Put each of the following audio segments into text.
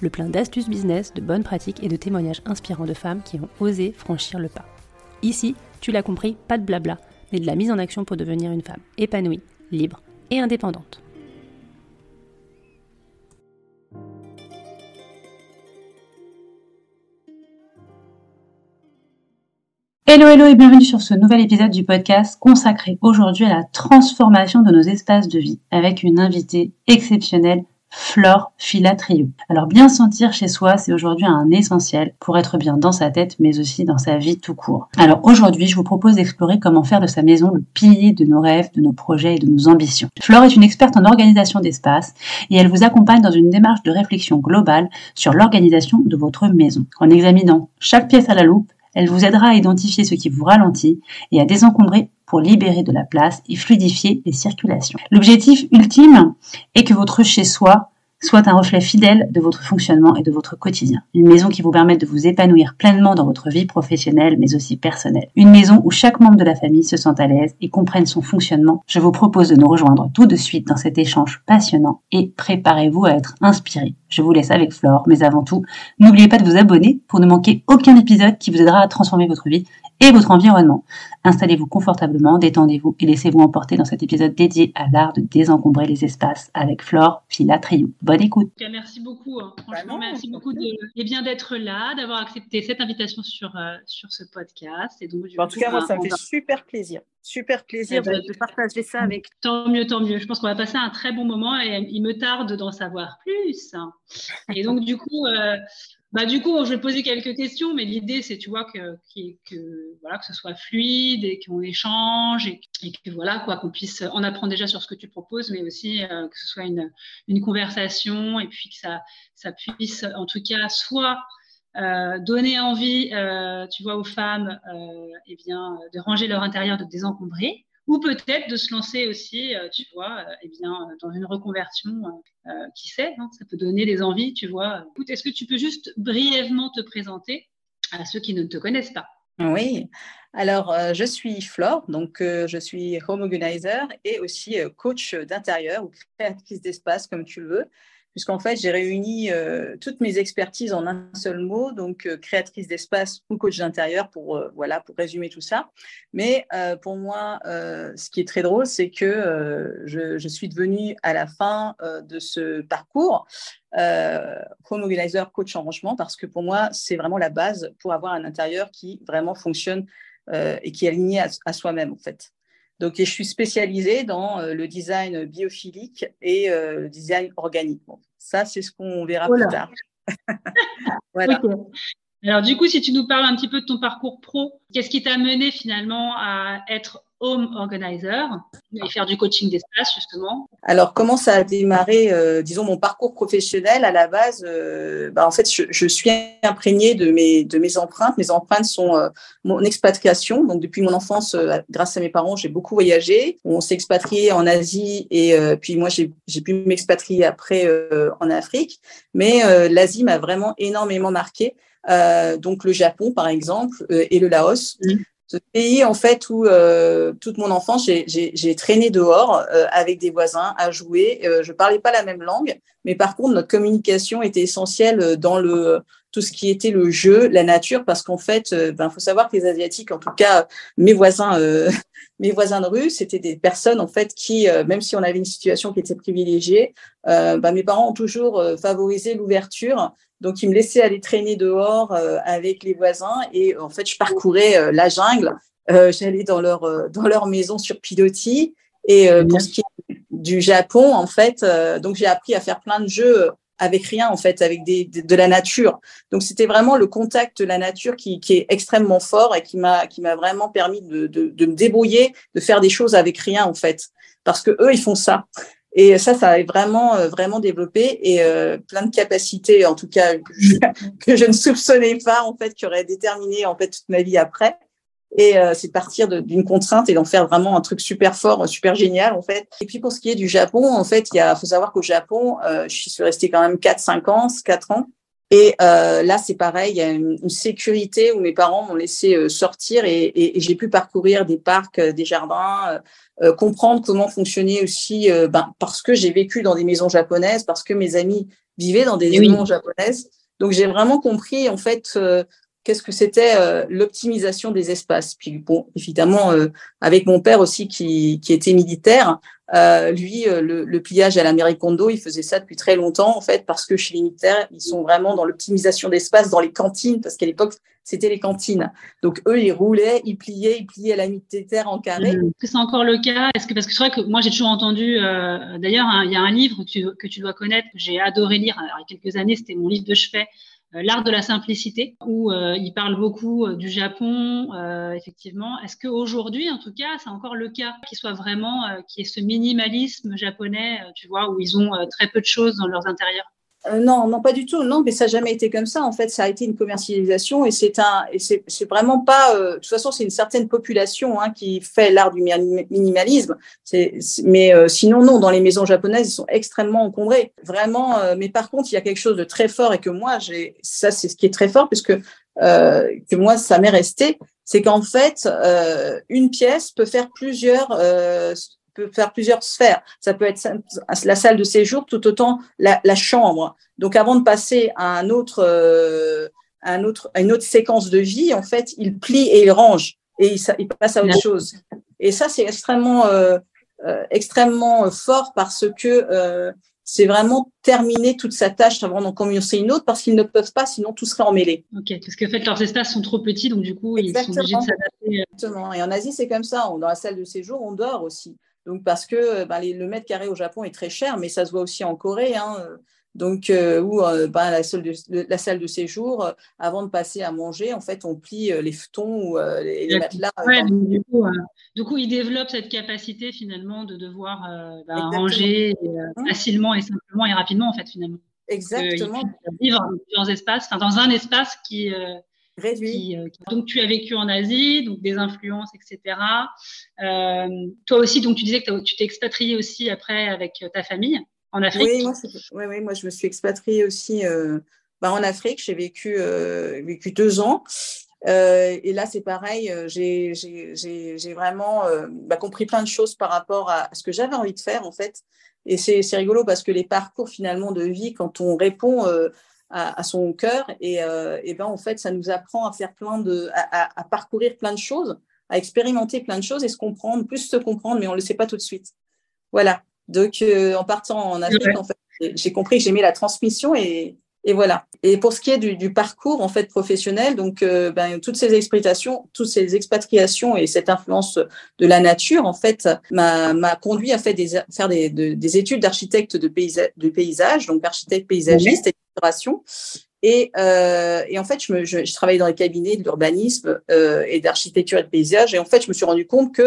le plein d'astuces business, de bonnes pratiques et de témoignages inspirants de femmes qui ont osé franchir le pas. Ici, tu l'as compris, pas de blabla, mais de la mise en action pour devenir une femme épanouie, libre et indépendante. Hello hello et bienvenue sur ce nouvel épisode du podcast consacré aujourd'hui à la transformation de nos espaces de vie avec une invitée exceptionnelle Flore Filatrio. Alors bien sentir chez soi, c'est aujourd'hui un essentiel pour être bien dans sa tête, mais aussi dans sa vie tout court. Alors aujourd'hui, je vous propose d'explorer comment faire de sa maison le pilier de nos rêves, de nos projets et de nos ambitions. Flore est une experte en organisation d'espace et elle vous accompagne dans une démarche de réflexion globale sur l'organisation de votre maison. En examinant chaque pièce à la loupe, elle vous aidera à identifier ce qui vous ralentit et à désencombrer pour libérer de la place et fluidifier les circulations. L'objectif ultime est que votre chez-soi soit un reflet fidèle de votre fonctionnement et de votre quotidien. Une maison qui vous permette de vous épanouir pleinement dans votre vie professionnelle mais aussi personnelle. Une maison où chaque membre de la famille se sent à l'aise et comprenne son fonctionnement. Je vous propose de nous rejoindre tout de suite dans cet échange passionnant et préparez-vous à être inspiré. Je vous laisse avec Flore, mais avant tout, n'oubliez pas de vous abonner pour ne manquer aucun épisode qui vous aidera à transformer votre vie et votre environnement. Installez-vous confortablement, détendez-vous et laissez-vous emporter dans cet épisode dédié à l'art de désencombrer les espaces avec Flore Filatrio. Bonne écoute. Merci beaucoup. Hein. Franchement, merci beaucoup de, et bien d'être là, d'avoir accepté cette invitation sur, euh, sur ce podcast. Et donc, en tout cas, moi, ça me fait super plaisir. Super plaisir de, de, partager ça avec. Tant mieux, tant mieux. Je pense qu'on va passer un très bon moment et il me tarde d'en savoir plus. Et donc, du coup, euh, bah, du coup, je vais poser quelques questions, mais l'idée, c'est, tu vois, que, que, voilà, que ce soit fluide et qu'on échange et, que, voilà, quoi, qu'on puisse en apprendre déjà sur ce que tu proposes, mais aussi euh, que ce soit une, une, conversation et puis que ça, ça puisse, en tout cas, soit euh, donner envie, euh, tu vois, aux femmes, euh, eh bien, de ranger leur intérieur, de désencombrer, ou peut-être de se lancer aussi, tu vois, eh bien, dans une reconversion, qui sait, hein, ça peut donner des envies, tu vois. Est-ce que tu peux juste brièvement te présenter à ceux qui ne te connaissent pas? Oui, alors je suis Flore, donc je suis home organizer et aussi coach d'intérieur ou créatrice d'espace, comme tu veux puisqu'en fait, j'ai réuni euh, toutes mes expertises en un seul mot, donc euh, créatrice d'espace ou coach d'intérieur pour, euh, résumer tout ça. Mais pour moi, ce qui est très drôle, c'est que je, je, suis devenue à la fin de ce parcours home organizer, coach en rangement, parce que pour moi, c'est vraiment la base pour avoir un intérieur qui vraiment fonctionne et qui est aligné à, soi-même, en fait. Donc, je suis spécialisée dans le design biophilique et le design organique. Ça, c'est ce qu'on verra plus tard. voilà. Alors, du coup, si tu nous parles un petit peu de ton parcours pro, qu'est-ce qui t'a mené finalement à être home organizer et faire du coaching d'espace justement Alors comment ça a démarré, euh, disons mon parcours professionnel à la base euh, bah, En fait, je, suis imprégnée de mes de mes empreintes. Mes empreintes sont euh, mon expatriation. Donc depuis mon enfance, grâce à mes parents, j'ai beaucoup voyagé. On s'est expatrié en Asie et puis moi j'ai j'ai pu m'expatrier après en Afrique. Mais l'Asie m'a vraiment énormément marqué. donc le Japon par exemple et le Laos ce pays en fait où euh, toute mon enfance j'ai traîné dehors euh, avec des voisins à jouer. Euh, je parlais pas la même langue, mais par contre notre communication était essentielle dans le tout ce qui était le jeu, la nature, parce qu'en fait, ben faut savoir que les asiatiques, en tout cas mes voisins, mes voisins de rue, c'était des personnes en fait qui, même si on avait une situation qui était privilégiée, ben, mes parents ont toujours favorisé l'ouverture donc, il me laissait aller traîner dehors euh, avec les voisins et en fait, je parcourais euh, la jungle j'allais dans leur dans leur maison sur pilotis. Et pour ce qui est du Japon, en fait, donc j'ai appris à faire plein de jeux avec rien en fait, avec des, de, la nature. Donc c'était vraiment le contact de la nature qui, qui est extrêmement fort et qui m'a qui m'a vraiment permis de, de, de, me débrouiller, de faire des choses avec rien en fait, parce que eux ils font ça. Et ça, ça a vraiment euh, vraiment développé et euh, plein de capacités, en tout cas que je ne soupçonnais pas en fait, qui auraient déterminé en fait toute ma vie après. Et euh, c'est partir d'une contrainte et d'en faire vraiment un truc super fort, super génial en fait. Et puis pour ce qui est du Japon, en fait, il faut savoir qu'au Japon, euh, je suis restée quand même 4-5 ans, 4 ans. Et euh, là, c'est pareil, il y a une, sécurité où mes parents m'ont laissé euh, sortir et, et, j'ai pu parcourir des parcs, des jardins, comprendre comment fonctionnait aussi, ben, parce que j'ai vécu dans des maisons japonaises, parce que mes amis vivaient dans des maisons japonaises. Donc j'ai vraiment compris en fait qu'est-ce que c'était euh, l'optimisation des espaces. Puis bon, évidemment, euh, avec mon père aussi qui, qui était militaire, euh, lui, le, le, pliage à l'Américondo, il faisait ça depuis très longtemps en fait, parce que chez les militaires, ils sont vraiment dans l'optimisation d'espace, dans les cantines, parce qu'à l'époque, c'était les cantines. Donc eux, ils roulaient, ils pliaient, ils pliaient à la militaire en carré. Est-ce que c'est encore le cas? Est-ce que parce que c'est vrai que moi j'ai toujours entendu. D'ailleurs, hein, il y a un livre que tu, que tu dois connaître, que j'ai adoré lire il y a quelques années. C'était mon livre de chevet euh, l'art de la simplicité, où euh, il parle beaucoup euh, du Japon, effectivement. Est-ce qu'aujourd'hui, en tout cas, c'est encore le cas qu'il soit vraiment, qui est ce minimalisme japonais, tu vois, où ils ont très peu de choses dans leurs intérieurs? Euh, non, non, pas du tout. Non, mais ça n'a jamais été comme ça. En fait, ça a été une commercialisation et c'est un, et c'est, vraiment pas. Euh, de toute façon, c'est une certaine population hein, qui fait l'art du minimalisme. Mais euh, sinon, non. Dans les maisons japonaises, ils sont extrêmement encombrés. Vraiment. mais par contre, il y a quelque chose de très fort et que moi, j'ai. Ça, c'est ce qui est très fort puisque que moi, ça m'est resté. C'est qu'en fait, une pièce peut faire plusieurs peut faire plusieurs sphères. Ça peut être la salle de séjour, tout autant la, la chambre. Donc, avant de passer à un autre, euh, un autre, à une autre séquence de vie, en fait, il plie et il range et il, il passe à autre chose. Et ça, c'est extrêmement, euh, euh, extrêmement fort parce que euh, c'est vraiment terminer toute sa tâche avant d'en commencer une autre parce qu'ils ne peuvent pas, sinon tout serait emmêlé. Ok, parce qu'en fait, leurs espaces sont trop petits, donc du coup, ils sont obligés de s'adapter. Exactement. Et en Asie, c'est comme ça. Dans la salle de séjour, on dort aussi. Donc, parce que bah, le mètre carré au Japon est très cher, mais ça se voit aussi en Corée. Hein, donc, euh, où euh, bah, la, salle de, la, salle de, séjour, euh, avant de passer à manger, en fait, on plie les futons ou les, les, matelas. du, coup, du, coup, ils développent cette capacité finalement de devoir bah, ranger facilement et simplement et rapidement, en fait, finalement. Exactement. vivre dans, espaces, dans un espace qui, réduit. Euh, donc, tu as vécu en Asie, donc des influences, etc. Euh, toi aussi, donc tu disais que tu t'es expatrié aussi après avec ta famille en Afrique. Oui, moi, oui, moi je me suis expatriée aussi euh, bah, en Afrique. J'ai vécu, vécu deux ans. et là, c'est pareil, j'ai vraiment bah, compris plein de choses par rapport à ce que j'avais envie de faire, en fait. Et c'est rigolo parce que les parcours finalement de vie, quand on répond à, son cœur. Et, euh, et, ben, en fait, ça nous apprend à faire plein de, à, à, parcourir plein de choses, à expérimenter plein de choses et se comprendre, plus se comprendre, mais on ne le sait pas tout de suite. Voilà. Donc, euh, en partant en Afrique, en fait, j'ai compris que j'aimais la transmission et, et voilà. Et pour ce qui est du, parcours en fait professionnel, donc euh, ben, toutes ces expatriations, toutes ces expatriations et cette influence de la nature en fait m'a conduit à faire des, études d'architecte de, paysage, donc architecte paysagiste et. Et, euh, et, en fait, je, travaillais dans les cabinets de l'urbanisme euh, et d'architecture et de paysage. Et en fait, je me suis rendu compte que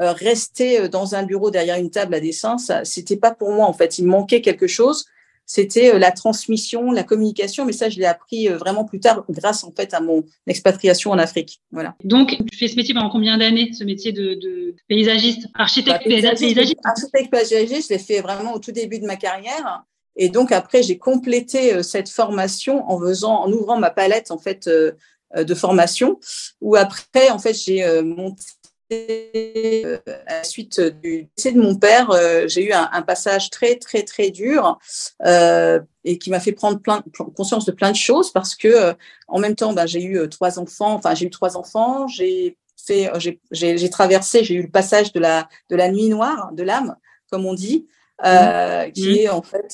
euh, rester dans un bureau derrière une table à dessin, ça, c'était pas pour moi. En fait, il manquait quelque chose c'était euh, la transmission, la communication, mais ça, je l'ai appris euh, vraiment plus tard grâce en fait à mon expatriation en Afrique. Voilà. Donc, tu fais ce métier pendant combien d'années, ce métier de, paysagiste, architecte bah, paysagiste, Architecte paysagiste, je l'ai fait vraiment au tout début de ma carrière. Et donc après, j'ai complété euh, cette formation en faisant, en ouvrant ma palette en fait de formation. Où après, en fait, j'ai monté à la suite du décès de mon père, euh, j'ai eu un, passage très, très, très dur euh, et qui m'a fait prendre plein, conscience de plein de choses parce que en même temps, ben, j'ai eu trois enfants, enfin, j'ai eu trois enfants, j'ai fait, j'ai traversé, j'ai eu le passage de la, de la nuit noire, de l'âme, comme on dit, mmh. qui mmh. est en fait,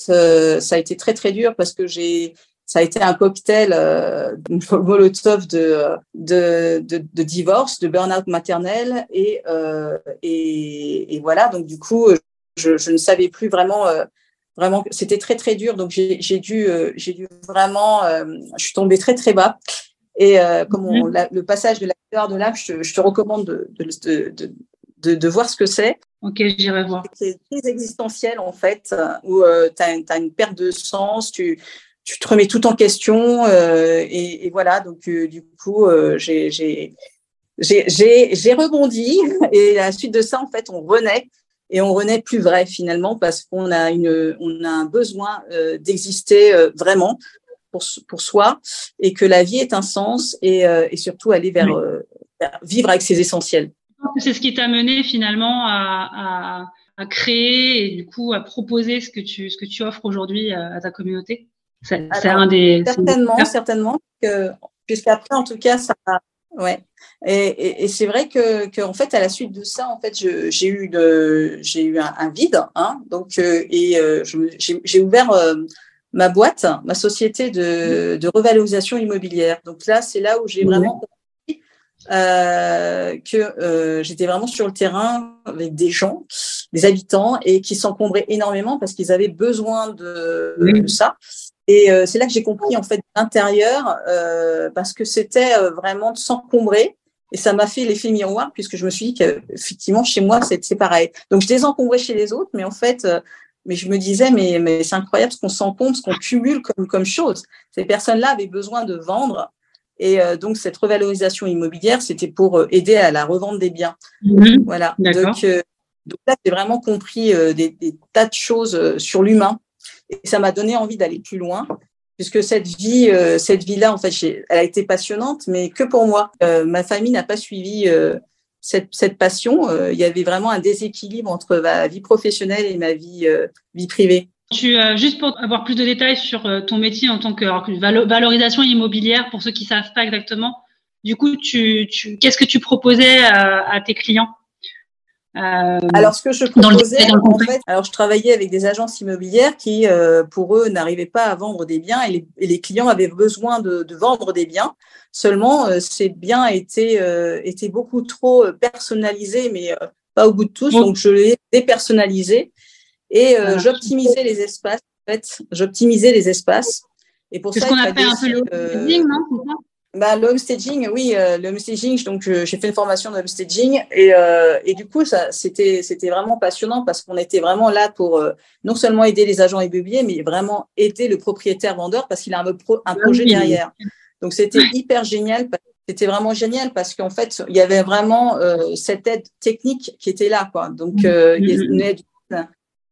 ça a été très, très dur parce que j'ai ça a été un cocktail euh, molotov de, de, de, de, divorce, de burn-out maternel. Et, euh, et, et, voilà, donc du coup, je, je ne savais plus vraiment. Euh, vraiment, c'était très très dur. Donc j'ai dû, euh, j'ai dû vraiment, euh, je suis tombée très très bas. Et comme on, mhm. le passage de la de l'âme, je, je, te recommande de, de, de, de, de voir ce que c'est. Ok, j'irai voir. C'est très existentiel en fait, où tu as, as, une perte de sens, tu, tu te remets tout en question euh, et, et, voilà donc euh, du coup euh, j'ai j'ai rebondi et à la suite de ça en fait on renaît et on renaît plus vrai finalement parce qu'on a une on a un besoin euh, d'exister euh, vraiment pour pour soi et que la vie est un sens et, et surtout aller vers, vers, vivre avec ses essentiels. C'est ce qui t'a mené finalement à, à, à, créer et du coup à proposer ce que tu ce que tu offres aujourd'hui à ta communauté? C'est un des. Certainement, certainement. Puisqu'après, en tout cas, ça. Ouais. Et, et, c'est vrai que, que, en fait, à la suite de ça, en fait, j'ai eu de, j'ai eu un, vide, hein. Donc, euh, et euh, j'ai ouvert euh, ma boîte, ma société de, de, revalorisation immobilière. Donc là, c'est là où j'ai vraiment compris que j'étais vraiment sur le terrain avec des gens, des habitants, et qui s'encombraient énormément parce qu'ils avaient besoin de, de ça. Et euh, c'est là que j'ai compris en fait l'intérieur, euh, parce que c'était euh, vraiment de s'encombrer. Et ça m'a fait l'effet miroir, puisque je me suis dit qu'effectivement, chez moi, c'est pareil. Donc, je désencombrais chez les autres, mais en fait, euh, mais je me disais, mais, mais c'est incroyable ce qu'on s'encombre, ce qu'on cumule comme, comme chose. Ces personnes-là avaient besoin de vendre. Et euh, donc, cette revalorisation immobilière, c'était pour aider à la revente des biens. Mmh. voilà. Donc, donc, là, j'ai vraiment compris des, des, tas de choses sur l'humain et ça m'a donné envie d'aller plus loin, puisque cette vie, euh, cette vie-là, en fait, elle a été passionnante, mais que pour moi. Euh, ma famille n'a pas suivi euh, cette, passion. il y avait vraiment un déséquilibre entre ma vie professionnelle et ma vie, privée. Tu, juste pour avoir plus de détails sur ton métier en tant que valorisation immobilière, pour ceux qui savent pas exactement, du coup, qu'est-ce que tu proposais à tes clients? Euh, alors, ce que je proposais, en fait, alors je travaillais avec des agences immobilières qui, euh, pour eux, n'arrivaient pas à vendre des biens et les, clients avaient besoin de, de, vendre des biens. Seulement, euh, ces biens étaient, étaient beaucoup trop personnalisés, mais pas au bout de tous. Donc, je les dépersonnalisais et j'optimisais les espaces. En fait, j'optimisais les espaces. Et pour ça, ce qu'on appelle un peu le non bah, le homestaging, oui, euh, le homestaging. Donc, j'ai fait une formation de homestaging et, euh, et du coup, ça, c'était, c'était vraiment passionnant parce qu'on était vraiment là pour euh, non seulement aider les agents immobiliers, mais vraiment aider le propriétaire vendeur parce qu'il a un, un projet derrière. Donc, c'était hyper génial. C'était vraiment génial parce qu'en fait, il y avait vraiment euh, cette aide technique qui était là, quoi. Donc, euh, il y a une aide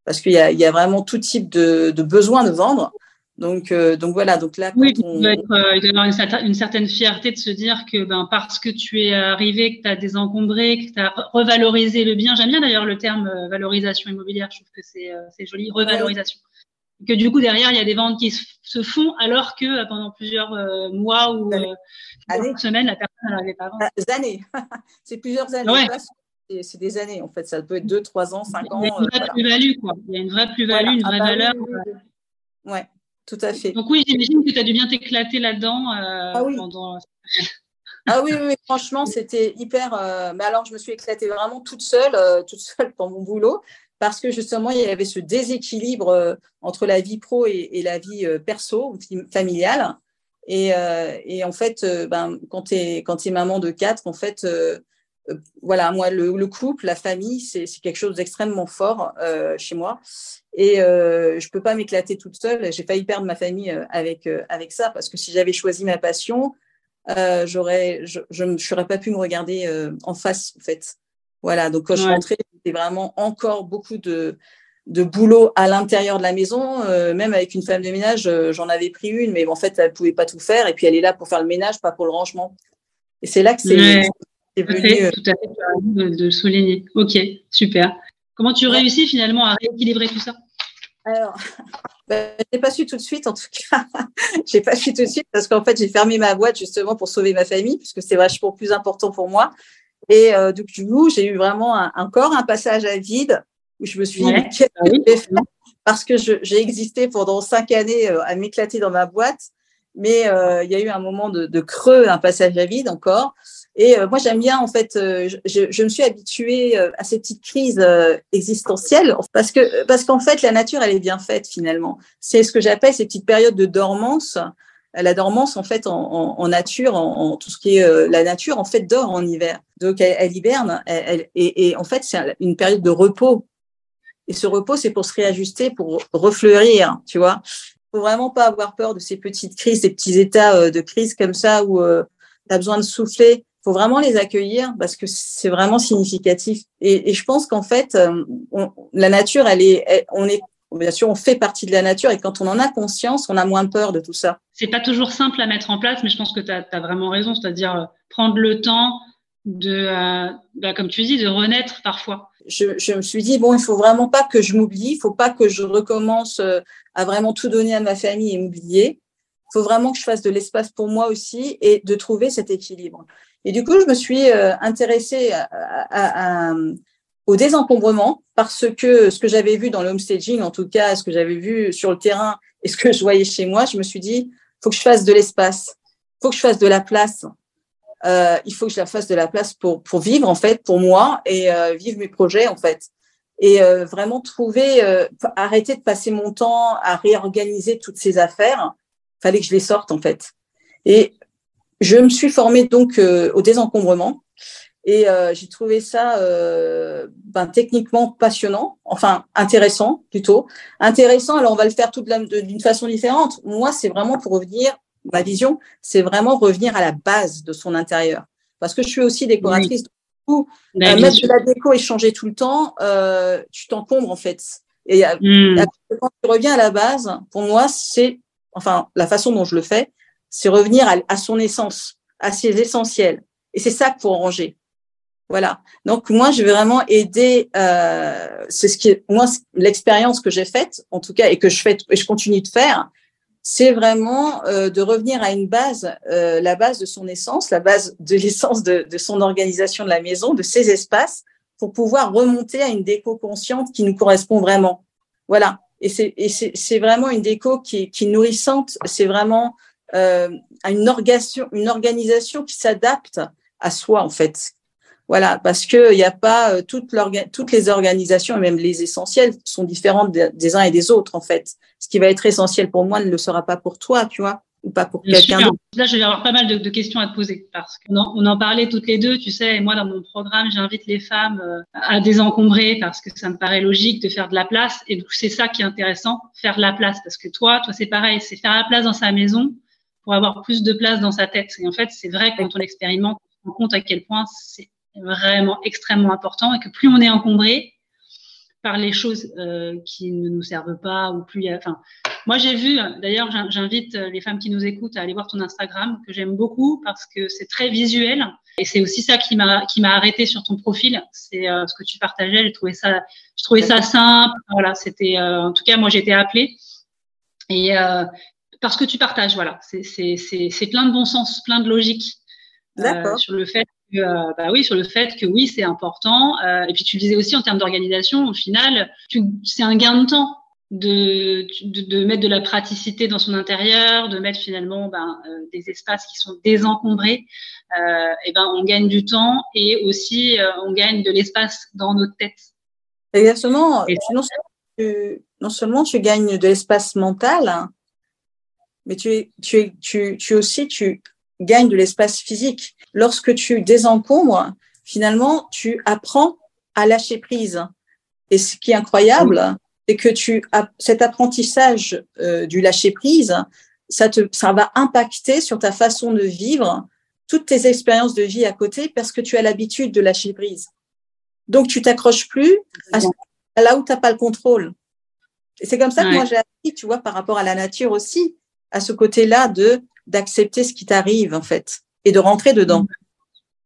parce qu'il y a, il y a vraiment tout type de, de besoin de vendre. Donc, euh, donc voilà. Donc là, oui, on... il doit, être, euh, il doit y avoir une, une, certaine fierté de se dire que ben, parce que tu es arrivé, que tu as désencombré, que tu as revalorisé le bien. J'aime bien d'ailleurs le terme euh, valorisation immobilière. Je trouve que c'est joli, revalorisation. Que du coup derrière il y a des ventes qui se font alors que pendant plusieurs mois ou plusieurs semaines la personne n'arrivait pas à vendre. Des années. c'est plusieurs années. Ouais. C'est des années en fait. Ça peut être deux, trois ans, cinq ans. Il y a une vraie plus-value quoi. Il y a une vraie plus-value, une vraie ah bah valeur. Oui, ouais. Tout à fait. Donc oui, j'imagine que tu as dû bien t'éclater là-dedans. Euh, ah oui. Pendant... ah oui, franchement, c'était hyper. Euh... Mais alors, je me suis éclatée vraiment toute seule, euh, toute seule dans mon boulot, parce que justement, il y avait ce déséquilibre euh, entre la vie pro et, et la vie euh, perso, familiale. Et, et en fait, ben, quand tu es, quand es maman de quatre, en fait, euh, voilà, moi, le, couple, la famille, c'est quelque chose d'extrêmement fort euh, chez moi. Et euh, je peux pas m'éclater toute seule. J'ai failli perdre ma famille euh, avec, avec ça, parce que si j'avais choisi ma passion, j'aurais, je ne serais pas pu me regarder en face, en fait. Voilà, donc quand je rentrais, c'était vraiment encore beaucoup de, de boulot à l'intérieur de la maison. même avec une femme de ménage, j'en avais pris une, mais en fait, elle pouvait pas tout faire. Et puis, elle est là pour faire le ménage, pas pour le rangement. Et c'est là que c'est Venu, tout à fait, de, de souligner. Ok, super. Comment tu réussis finalement à rééquilibrer tout ça? Alors, ben, je n'ai pas su tout de suite, en tout cas. j'ai pas su tout de suite parce qu'en fait, j'ai fermé ma boîte justement pour sauver ma famille, puisque c'est vachement plus important pour moi. Et euh, du coup, j'ai eu vraiment un, encore un passage à vide où je me suis dit, qu'est-ce que j'ai fait Parce que j'ai existé pendant cinq années euh, à m'éclater dans ma boîte mais il y a eu un moment de, de, creux, un passage à vide encore. Et moi, j'aime bien, en fait, je, je, me suis habituée à ces petites crises existentielles parce que parce qu'en fait, la nature, elle est bien faite finalement. C'est ce que j'appelle ces petites périodes de dormance la dormance en fait en, nature, en, tout ce qui est euh, la nature en fait dort en hiver. Donc elle, hiberne, et, en fait c'est une période de repos. Et ce repos c'est pour se réajuster, pour refleurir, tu vois. Faut vraiment pas avoir peur de ces petites crises, ces petits états euh, de crise comme ça où euh, tu as besoin de souffler. Faut vraiment les accueillir parce que c'est vraiment significatif. Et, je pense qu'en fait, la nature, elle est, on est bien sûr, on fait partie de la nature et quand on en a conscience, on a moins peur de tout ça. C'est pas toujours simple à mettre en place, mais je pense que tu as, vraiment raison, c'est-à-dire euh, prendre le temps de, euh, bah, comme tu dis, de renaître parfois. Je, me suis dit, bon, il faut vraiment pas que je m'oublie, il faut pas que je recommence euh, à vraiment tout donner à ma famille et m'oublier. Faut vraiment que je fasse de l'espace pour moi aussi et de trouver cet équilibre. Et du coup, je me suis intéressée à au désencombrement parce que ce que j'avais vu dans le homestaging, en tout cas, ce que j'avais vu sur le terrain et ce que je voyais chez moi, je me suis dit, faut que je fasse de l'espace, faut que je fasse de la place. Euh, il faut que je la fasse de la place pour, pour vivre, en fait, pour moi et euh, vivre mes projets, en fait. Et euh, vraiment trouver, euh, arrêter de passer mon temps à réorganiser toutes ces affaires. Fallait que je les sorte, en fait. Et je me suis formée donc euh, au désencombrement et euh, j'ai trouvé ça euh, ben, techniquement passionnant, enfin intéressant plutôt. Intéressant, alors on va le faire toute d'une façon différente. Moi, c'est vraiment pour revenir, ma vision, c'est vraiment revenir à la base de son intérieur. Parce que je suis aussi décoratrice. Du coup, ben, mettre de la déco et changer tout le temps, euh, tu t'encombres en fait. Et hmm. quand tu reviens à la base, pour moi, c'est, enfin, la façon dont je le fais, c'est revenir à, à son essence, à ses essentiels. Et c'est ça qu'il faut ranger. Voilà. Donc moi, je vais vraiment aider. Euh, c'est ce qui, moi, l'expérience que j'ai faite, en tout cas, et que je fais et je continue de faire, c'est vraiment euh, de revenir à une base, euh, la base de son essence, la base de l'essence de, de, son organisation de la maison, de ses espaces, pour pouvoir remonter à une déco consciente qui nous correspond vraiment. Voilà. Et c'est vraiment une déco qui, qui est nourrissante. C'est vraiment euh, une organisation, une organisation qui s'adapte à soi en fait, voilà, parce que il n'y a pas euh, toutes, toutes les organisations, et même les essentiels, sont différentes des uns et des autres en fait. Ce qui va être essentiel pour moi ne le sera pas pour toi, tu vois, ou pas pour quelqu'un d'autre? Là, je vais avoir pas mal de, questions à te poser parce qu'on en, on en parlait toutes les deux, tu sais. Et moi, dans mon programme, j'invite les femmes euh, à désencombrer parce que ça me paraît logique de faire de la place. Et donc, c'est ça qui est intéressant, faire de la place, parce que toi, toi, c'est pareil, c'est faire la place dans sa maison pour avoir plus de place dans sa tête. Et en fait, c'est vrai quand on expérimente, on se rend compte à quel point c'est vraiment extrêmement important et que plus on est encombré par les choses euh, qui ne nous servent pas ou plus. Enfin, moi j'ai vu. D'ailleurs, j'invite les femmes qui nous écoutent à aller voir ton Instagram que j'aime beaucoup parce que c'est très visuel et c'est aussi ça qui m'a arrêté sur ton profil. C'est euh, ce que tu partageais. J'ai trouvé ça, je trouvais ça simple. Voilà, c'était. Euh, en tout cas, moi j'étais appelée et parce que tu partages. Voilà, c'est c'est plein de bon sens, plein de logique. sur le fait euh, bah oui, sur le fait que oui, c'est important. Euh, et puis tu le disais aussi en termes d'organisation, au final, c'est un gain de temps de, de, mettre de la praticité dans son intérieur, de mettre finalement ben, euh, des espaces qui sont désencombrés. et ben, on gagne du temps et aussi on gagne de l'espace dans notre tête. Exactement. non, tu, non, seulement tu gagnes de l'espace mental, hein, mais tu, tu, tu, tu aussi tu gagnes de l'espace physique lorsque tu désencombres, finalement, tu apprends à lâcher prise. Et ce qui est incroyable, c'est que tu as cet apprentissage euh, du lâcher prise, ça te, ça va impacter sur ta façon de vivre toutes tes expériences de vie à côté parce que tu as l'habitude de lâcher prise. Donc, tu t'accroches plus à, là où tu n'as pas le contrôle. Et c'est comme ça que moi j'ai appris, tu vois, par rapport à la nature aussi, à ce côté-là de d'accepter ce qui t'arrive en fait et de rentrer dedans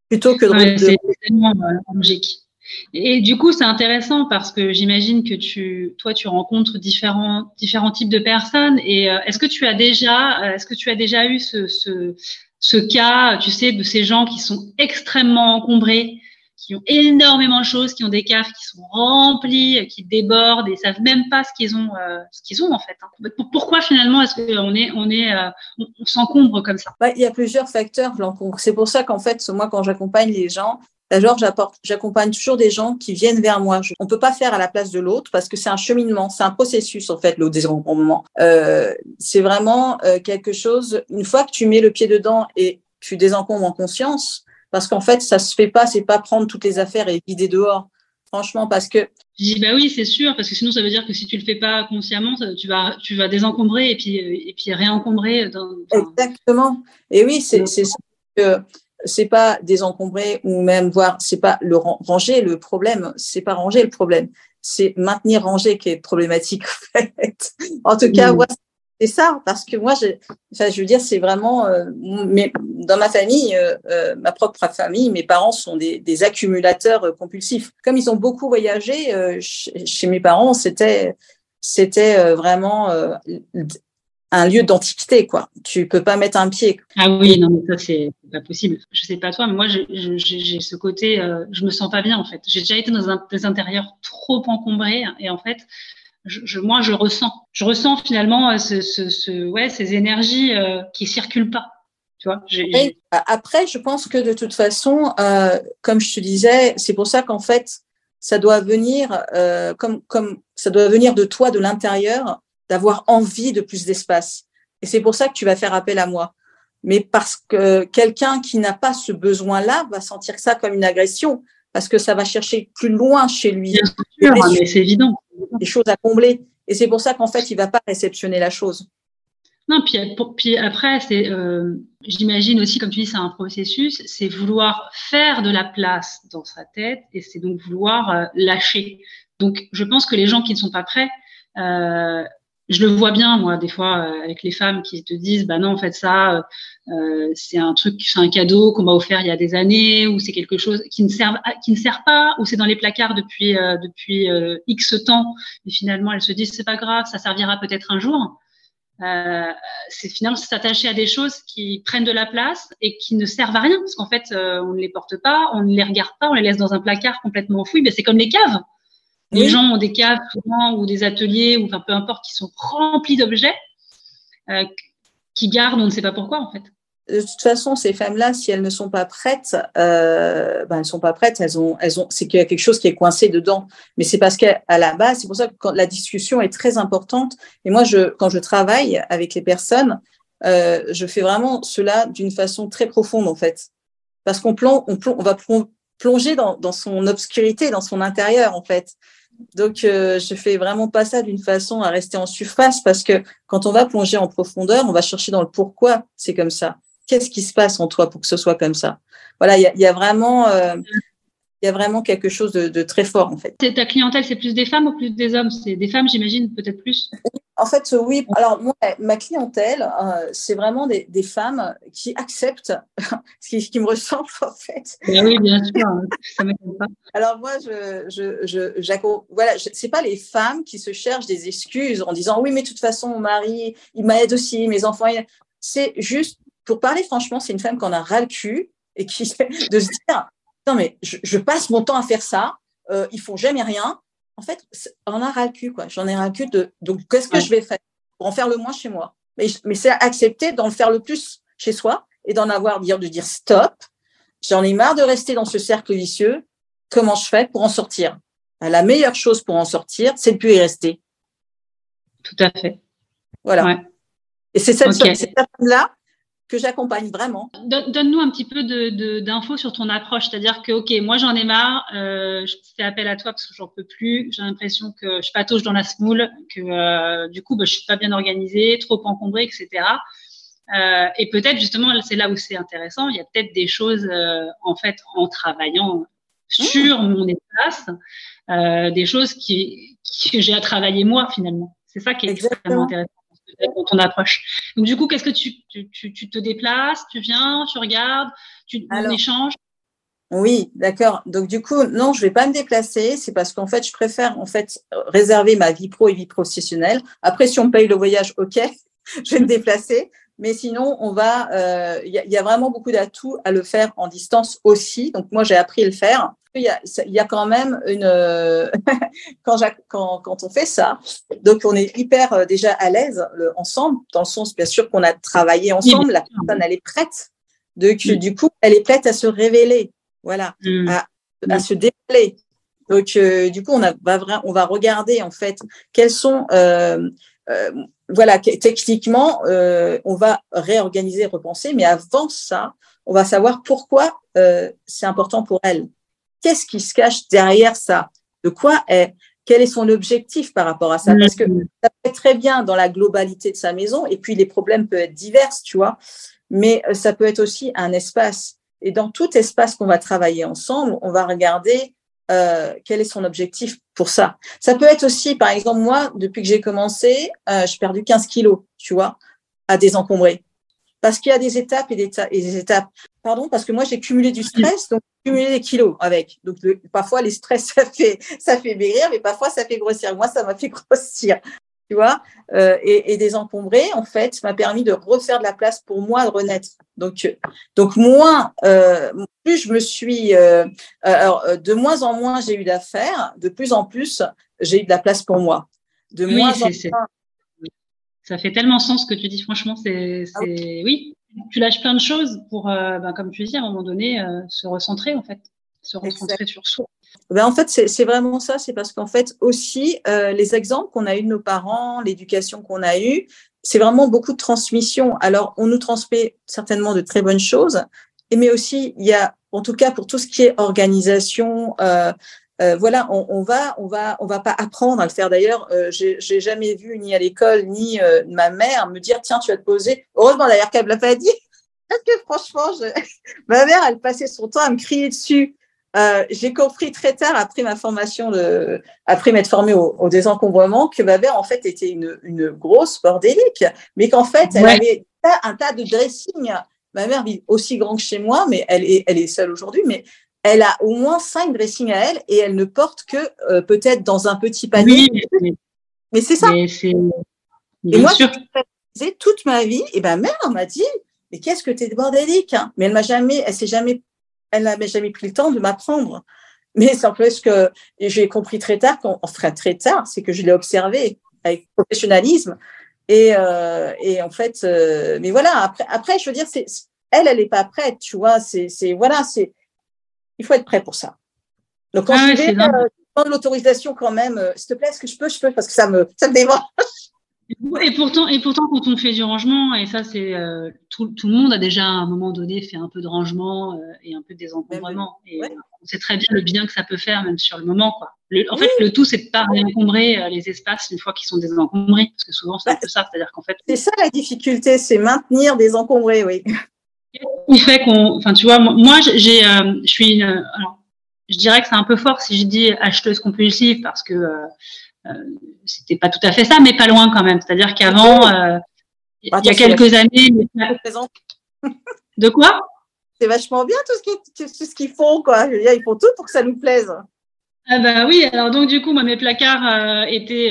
plutôt que de. c'est tellement euh, logique. Et du coup, c'est intéressant parce que j'imagine que tu, toi, tu rencontres différents, différents types de personnes. Et euh, est-ce que tu as déjà, euh, est-ce que tu as déjà eu ce, cas, tu sais, de ces gens qui sont extrêmement encombrés, qui ont énormément de choses, qui ont des caves qui sont remplies, qui débordent et savent même pas ce qu'ils ont, euh, ce qu'ils ont en fait. Hein. Pourquoi finalement est-ce qu'on est, on est, on, s'encombre comme ça? Il y a plusieurs facteurs l'encombre. C'est pour ça qu'en fait, moi, quand j'accompagne les gens, D'abord, j'accompagne toujours des gens qui viennent vers moi. On ne peut pas faire à la place de l'autre parce que c'est un cheminement, c'est un processus en fait, le désencombrement. Euh, c'est vraiment euh, quelque chose. Une fois que tu mets le pied dedans et tu désencombres en conscience, parce qu'en fait, ça se fait pas, c'est pas prendre toutes les affaires et vider dehors. Franchement, parce que. Je dis, bah oui, c'est sûr, parce que sinon, ça veut dire que si tu le fais pas consciemment, tu vas, tu vas désencombrer et puis, et puis réencombrer. Dans, Exactement. Et oui, c'est ça que c'est pas désencombrer ou même voir, c'est pas le ranger le problème, c'est pas ranger le problème, c'est maintenir rangé qui est problématique en fait. En tout cas, moi, c'est ça, parce que moi, je, enfin, je veux dire, c'est vraiment, euh, mais dans ma famille, euh, euh, ma propre famille, mes parents sont des, des accumulateurs compulsifs. Comme ils ont beaucoup voyagé, chez, mes parents, c'était, c'était vraiment un lieu d'antiquité, quoi. Tu peux pas mettre un pied. Ah oui, non, mais ça, c'est pas possible. Je sais pas toi, mais moi, j'ai ce côté, je me sens pas bien, en fait. J'ai déjà été dans un, des intérieurs trop encombrés, et en fait, je, moi, je ressens. Je ressens finalement euh, ce, ce, ouais, ces énergies euh, qui circulent pas. Tu vois, après, je pense que de toute façon, euh, comme je te disais, c'est pour ça qu'en fait, ça doit venir euh, comme, comme ça doit venir de toi, de l'intérieur, d'avoir envie de plus d'espace. Et c'est pour ça que tu vas faire appel à moi. Mais parce que quelqu'un qui n'a pas ce besoin-là va sentir ça comme une agression, parce que ça va chercher plus loin chez lui. Bien sûr, mais c'est évident des choses à combler. Et c'est pour ça qu'en fait, il va pas réceptionner la chose. Non, puis, puis après, c'est, euh, j'imagine aussi, comme tu dis, c'est un processus, c'est vouloir faire de la place dans sa tête et c'est donc vouloir euh, lâcher. Donc, je pense que les gens qui ne sont pas prêts, euh, je le vois bien, moi, des fois, euh, avec les femmes qui te disent, bah non, en fait, ça, euh, c'est un truc, c'est un cadeau qu'on m'a offert il y a des années, ou c'est quelque chose qui ne sert, qui ne sert pas, ou c'est dans les placards depuis euh, depuis euh, X temps, et finalement, elles se disent, c'est pas grave, ça servira peut-être un jour. Euh, c'est finalement s'attacher à des choses qui prennent de la place et qui ne servent à rien, parce qu'en fait, on ne les porte pas, on ne les regarde pas, on les laisse dans un placard complètement enfoui. Ben, c'est comme les caves. Les gens ont des caves souvent ou des ateliers ou enfin peu importe qui sont remplis d'objets euh, qui gardent, on ne sait pas pourquoi en fait. De toute façon, ces femmes-là, si elles ne sont pas prêtes, euh, ben elles sont pas prêtes. Elles ont, elles ont, c'est qu'il y a quelque chose qui est coincé dedans. Mais c'est parce qu'à la base, c'est pour ça que quand la discussion est très importante. Et moi, je, quand je travaille avec les personnes, euh, je fais vraiment cela d'une façon très profonde en fait, parce qu'on plonge, on, plonge, on va plonger dans, dans son obscurité, dans son intérieur en fait. Donc, euh, je fais vraiment pas ça d'une façon à rester en surface parce que quand on va plonger en profondeur, on va chercher dans le pourquoi c'est comme ça. Qu'est-ce qui se passe en toi pour que ce soit comme ça? Voilà, il y a, vraiment, euh, il y a vraiment quelque chose de, de très fort en fait. Ta clientèle, c'est plus des femmes ou plus des hommes? C'est des femmes, j'imagine, peut-être plus. En fait, oui. Alors moi, ma clientèle, euh, c'est vraiment des, des, femmes qui acceptent ce qui, qui, me ressemble en fait. oui, bien sûr, hein, ça m'étonne pas. Alors moi, je, je, je voilà, c'est pas les femmes qui se cherchent des excuses en disant oui, mais de toute façon, mon mari, il m'aide aussi, mes enfants. C'est juste, pour parler franchement, c'est une femme qu'on a ras le cul et qui de se dire non, mais je, passe mon temps à faire ça, euh, ils font jamais rien. En fait, on a ras le cul, quoi. J'en ai ras le cul de. Donc, qu'est-ce que je vais faire pour en faire le moins chez moi? Mais, mais c'est accepter d'en faire le plus chez soi et d'en avoir dire de dire stop. J'en ai marre de rester dans ce cercle vicieux. Comment je fais pour en sortir? Ben, La meilleure chose pour en sortir, c'est de plus y rester. Tout à fait. Voilà. Et c'est cette, cette femme-là que j'accompagne vraiment. Donne-nous un petit peu d'infos de, sur ton approche, c'est-à-dire que, ok, moi j'en ai marre, euh, je fais appel à toi parce que j'en peux plus, j'ai l'impression que je patauge dans la smoule, que euh, du coup bah, je suis pas bien organisée, trop encombrée, etc. Euh, et peut-être justement, c'est là où c'est intéressant, il y a peut-être des choses en fait en travaillant sur mmh. mon espace, des choses qui, que j'ai à travailler moi finalement. C'est ça qui est extrêmement intéressant dans ton approche. Donc, du coup, qu'est-ce que tu, tu, tu, te déplaces, tu viens, tu regardes, tu Alors, échanges oui, d'accord. Donc du coup, non, je vais pas me déplacer. C'est parce qu'en fait, je préfère en fait réserver ma vie pro et vie professionnelle. Après, si on paye le voyage, ok, je vais me déplacer. Mais sinon, on va. Euh, il y, y, a vraiment beaucoup d'atouts à le faire en distance aussi. Donc moi, j'ai appris à le faire. Qu'il y a, il y a quand même une quand, quand, quand on fait ça, donc on est hyper déjà à l'aise ensemble, dans le sens bien sûr qu'on a travaillé ensemble, la personne elle est prête, donc du coup elle est prête à se révéler, voilà, mm. à, à, se dévoiler. Donc du coup on a, on va regarder en fait quels sont euh, euh, voilà, techniquement, euh, on va réorganiser, repenser, mais avant ça, on va savoir pourquoi euh, c'est important pour elle. Qu'est-ce qui se cache derrière ça? De quoi est quel est son objectif par rapport à ça? Parce que mm-hmm. ça peut être très bien dans la globalité de sa maison, et puis les problèmes peuvent être divers, tu vois, mais ça peut être aussi un espace. Et dans tout espace qu'on va travailler ensemble, on va regarder euh, quel est son objectif pour ça. Ça peut être aussi, par exemple, moi, depuis que j'ai commencé, euh, j'ai perdu 15 kilos, tu vois, à désencombrer. Parce qu'il y a des étapes et des, et des étapes. Pardon, parce que moi, j'ai cumulé du stress, donc cumulé des kilos avec. Donc, parfois, les stress, ça fait, ça fait maigrir, mais parfois, ça fait grossir. Moi, ça m'a fait grossir tu vois, euh, et, et désencombrer, en fait, m'a permis de refaire de la place pour moi de renaître. Donc, euh, donc moins, euh, plus je me suis, euh, alors, euh, de moins en moins j'ai eu d'affaires, de plus en plus j'ai eu de la place pour moi. De oui, moins en moins. Ça fait tellement sens ce que tu dis, franchement, c'est, ah oui. tu lâches plein de choses pour, ben, comme tu dis, à un moment donné, se recentrer en fait, se recentrer sur soi. Ben en fait, c'est vraiment ça. C'est parce qu'en fait, aussi, euh, les exemples qu'on a eus de nos parents, l'éducation qu'on a eue, c'est vraiment beaucoup de transmission. Alors, on nous transmet certainement de très bonnes choses, mais aussi, il y a, en tout cas, pour tout ce qui est organisation, euh, voilà, on, on, va, on va, on va pas apprendre à le faire. D'ailleurs, euh, j'ai jamais vu ni à l'école ni euh, ma mère me dire tiens, tu vas te poser. Heureusement d'ailleurs qu'elle me l'a pas dit. Parce que franchement, je... ma mère, elle passait son temps à me crier dessus. Euh, j'ai compris très tard, après ma formation, de, après m'être formée au, désencombrement, que ma mère, en fait, était une, une grosse bordélique, mais qu'en fait, elle avait un tas de dressing. Ma mère vit aussi grand que chez moi, mais elle est, elle est seule aujourd'hui, mais elle a au moins cinq dressings à elle et elle ne porte que euh, peut-être dans un petit panier. mais, c'est ça. et moi, j'ai toute ma vie, et ma mère m'a dit, mais qu'est-ce que tu es bordélique hein? Mais elle m'a jamais, elle s'est jamais elle n'avait jamais pris le temps de m'apprendre. Mais c'est en plus que j'ai compris très tard, enfin très tard, c'est que je l'ai observé avec professionnalisme. Et, euh, et en fait, euh, mais voilà, après, après, je veux dire, c'est, elle, elle n'est pas prête, tu vois, c'est, c'est, voilà, c'est, il faut être prêt pour ça. Donc, quand ah, je vais euh, l'autorisation quand même, euh, s'il te plaît, est-ce que je peux, je peux, parce que ça me, ça me dérange. Et pourtant, et pourtant, quand on fait du rangement, et ça, c'est euh, tout, tout, le monde a déjà à un moment donné fait un peu de rangement euh, et un peu de désencombrement. Et on sait très bien le bien que ça peut faire, même sur le moment. Quoi. en fait, le tout, c'est de pas réencombrer euh, les espaces une fois qu'ils sont désencombrés, parce que souvent, c'est un peu ça. C'est-à-dire qu'en fait, c'est ça la difficulté, c'est maintenir désencombré, oui. Il fait qu'on, enfin, tu vois, moi, j'ai, je suis, alors, je dirais que c'est un peu fort si je dis acheteuse compulsive, parce que euh, c'était pas tout à fait ça, mais pas loin quand même. C'est-à-dire qu'avant, euh, il y a quelques années. De quoi? C'est vachement bien tout ce qu'ils font, quoi. ils font tout pour que ça nous plaise. Ah bah oui, alors donc du coup, moi, mes placards euh, étaient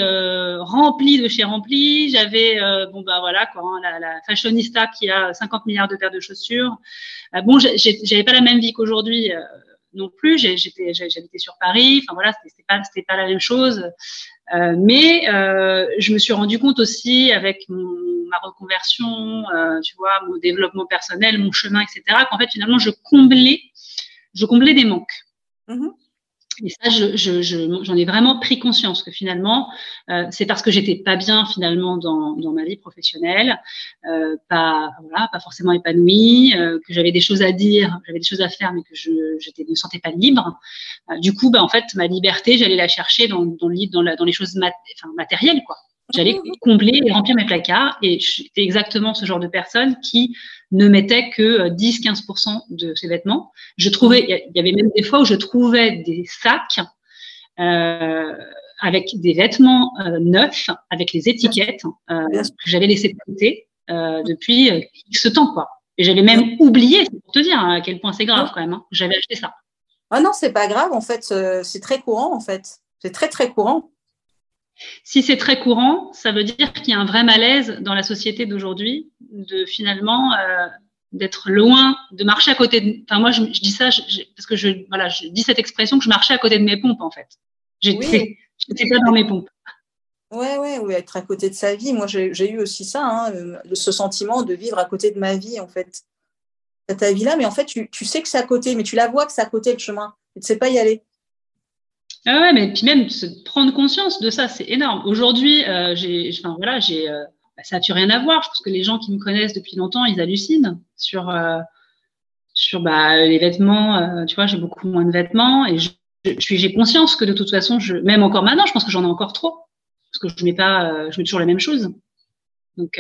remplis de chez remplis. J'avais, bon bah voilà, quoi, hein, la, fashionista qui a 50 milliards de paires de chaussures. bon, j'avais pas la même vie qu'aujourd'hui non plus. J'habitais sur Paris. Enfin voilà, c'était pas, pas la même chose. Euh, mais euh, je me suis rendu compte aussi avec ma reconversion, euh, tu vois, mon développement personnel, mon chemin, etc., qu'en fait finalement je comblais, je comblais des manques. Mm-hmm. Et ça, j'en je, je, ai vraiment pris conscience que finalement, euh, c'est parce que j'étais pas bien finalement dans, dans ma vie professionnelle, euh, pas voilà, pas forcément épanouie, euh, que j'avais des choses à dire, j'avais des choses à faire, mais que je ne me sentais pas libre. Du coup, bah, en fait, ma liberté, j'allais la chercher dans, dans, le, dans, les choses matérielles, quoi. J'allais combler et remplir mes placards et j'étais exactement ce genre de personne qui ne mettait que 10-15% euh, de ses vêtements. Je trouvais, il y avait même des fois où je trouvais des sacs euh, avec des vêtements euh, neufs, avec les étiquettes euh, que j'avais laissé de côté euh, depuis ce temps, quoi. Et j'avais même oublié, c'est pour te dire à quel point c'est grave quand même. Hein. J'avais acheté ça. Ah non, c'est pas grave en fait, c'est très courant en fait. C'est très très courant. Si c'est très courant, ça veut dire qu'il y a un vrai malaise dans la société d'aujourd'hui de finalement euh, d'être loin, de marcher à côté de. Enfin, moi, je, dis ça parce que je, voilà, je dis cette expression que je marchais à côté de mes pompes, en fait. J'étais oui. pas dans mes pompes. Ouais, ouais, ouais, être à côté de sa vie. Moi, j'ai eu aussi ça, hein, euh, ce sentiment de vivre à côté de ma vie, en fait. Ta vie là, mais en fait, tu, tu sais que c'est à côté, mais tu la vois que c'est à côté le chemin. Tu ne sais pas y aller. Ah ouais, mais puis même prendre conscience de ça, c'est énorme. Aujourd'hui, euh, j'ai, enfin voilà, j'ai, euh, bah, ça n'a plus rien à voir. Je pense que les gens qui me connaissent depuis longtemps, ils hallucinent sur euh, sur bah, les vêtements. tu vois, j'ai beaucoup moins de vêtements et je, j'ai conscience que de toute façon, je, même encore maintenant, je pense que j'en ai encore trop parce que je mets pas, je mets toujours les mêmes choses. Donc,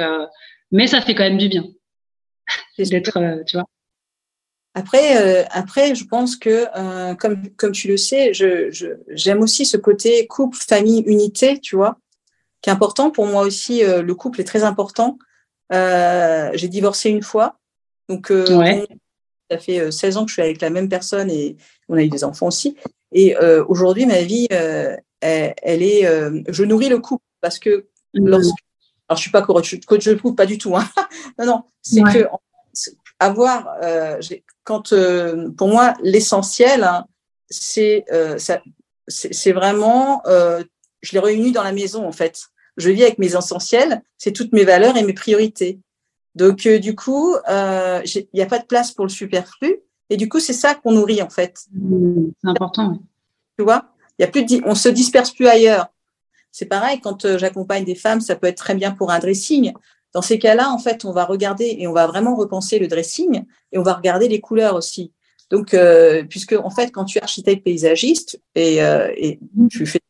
mais ça fait quand même du bien d'être, tu vois. Après, euh, après, je pense que, euh, comme, comme tu le sais, j'aime je, j'aime aussi ce côté couple, famille, unité, tu vois, qui est important. Pour moi aussi, euh, le couple est très important. J'ai divorcé une fois. Donc, ça fait 16 ans que je suis avec la même personne et on a eu des enfants aussi. Et aujourd'hui, ma vie, elle, elle, est. je nourris le couple parce que mmh. lorsque. Alors, je suis pas coach, coach de couple, pas du tout. Hein. non, non, c'est que avoir, euh, quand euh, pour moi l'essentiel, hein, c'est euh, c'est vraiment, euh, je l'ai réuni dans la maison en fait. Je vis avec mes essentiels, c'est toutes mes valeurs et mes priorités. Donc du coup, il n'y a pas de place pour le superflu. Et du coup, c'est ça qu'on nourrit en fait. C'est important. Tu vois, il y a plus de, on se disperse plus ailleurs. C'est pareil quand j'accompagne des femmes, ça peut être très bien pour un dressing. Dans ces cas-là, en fait, on va regarder et on va vraiment repenser le dressing et on va regarder les couleurs aussi. Donc, euh, puisque en fait, quand tu es architecte paysagiste et, euh, et tu fais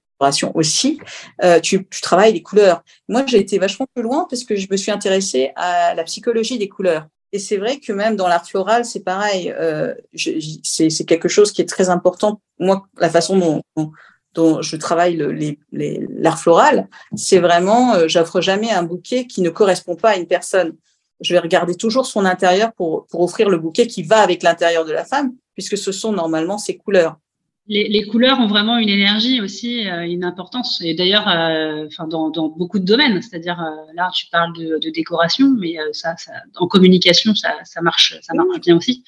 aussi, euh, tu, tu, travailles les couleurs. Moi, j'ai été vachement plus loin parce que je me suis intéressée à la psychologie des couleurs. Et c'est vrai que même dans l'art floral, c'est pareil. Euh, c'est quelque chose qui est très important. Moi, la façon dont, dont je travaille l'art floral, c'est vraiment, euh, j'offre jamais un bouquet qui ne correspond pas à une personne. Je vais regarder toujours son intérieur pour, pour offrir le bouquet qui va avec l'intérieur de la femme, puisque ce sont normalement ses couleurs. Les, les, couleurs ont vraiment une énergie aussi, euh, une importance. Et d'ailleurs, euh, enfin dans, dans, beaucoup de domaines, c'est-à-dire euh, là, tu parles de, de décoration, mais ça, ça, en communication, ça, ça marche, ça marche bien aussi.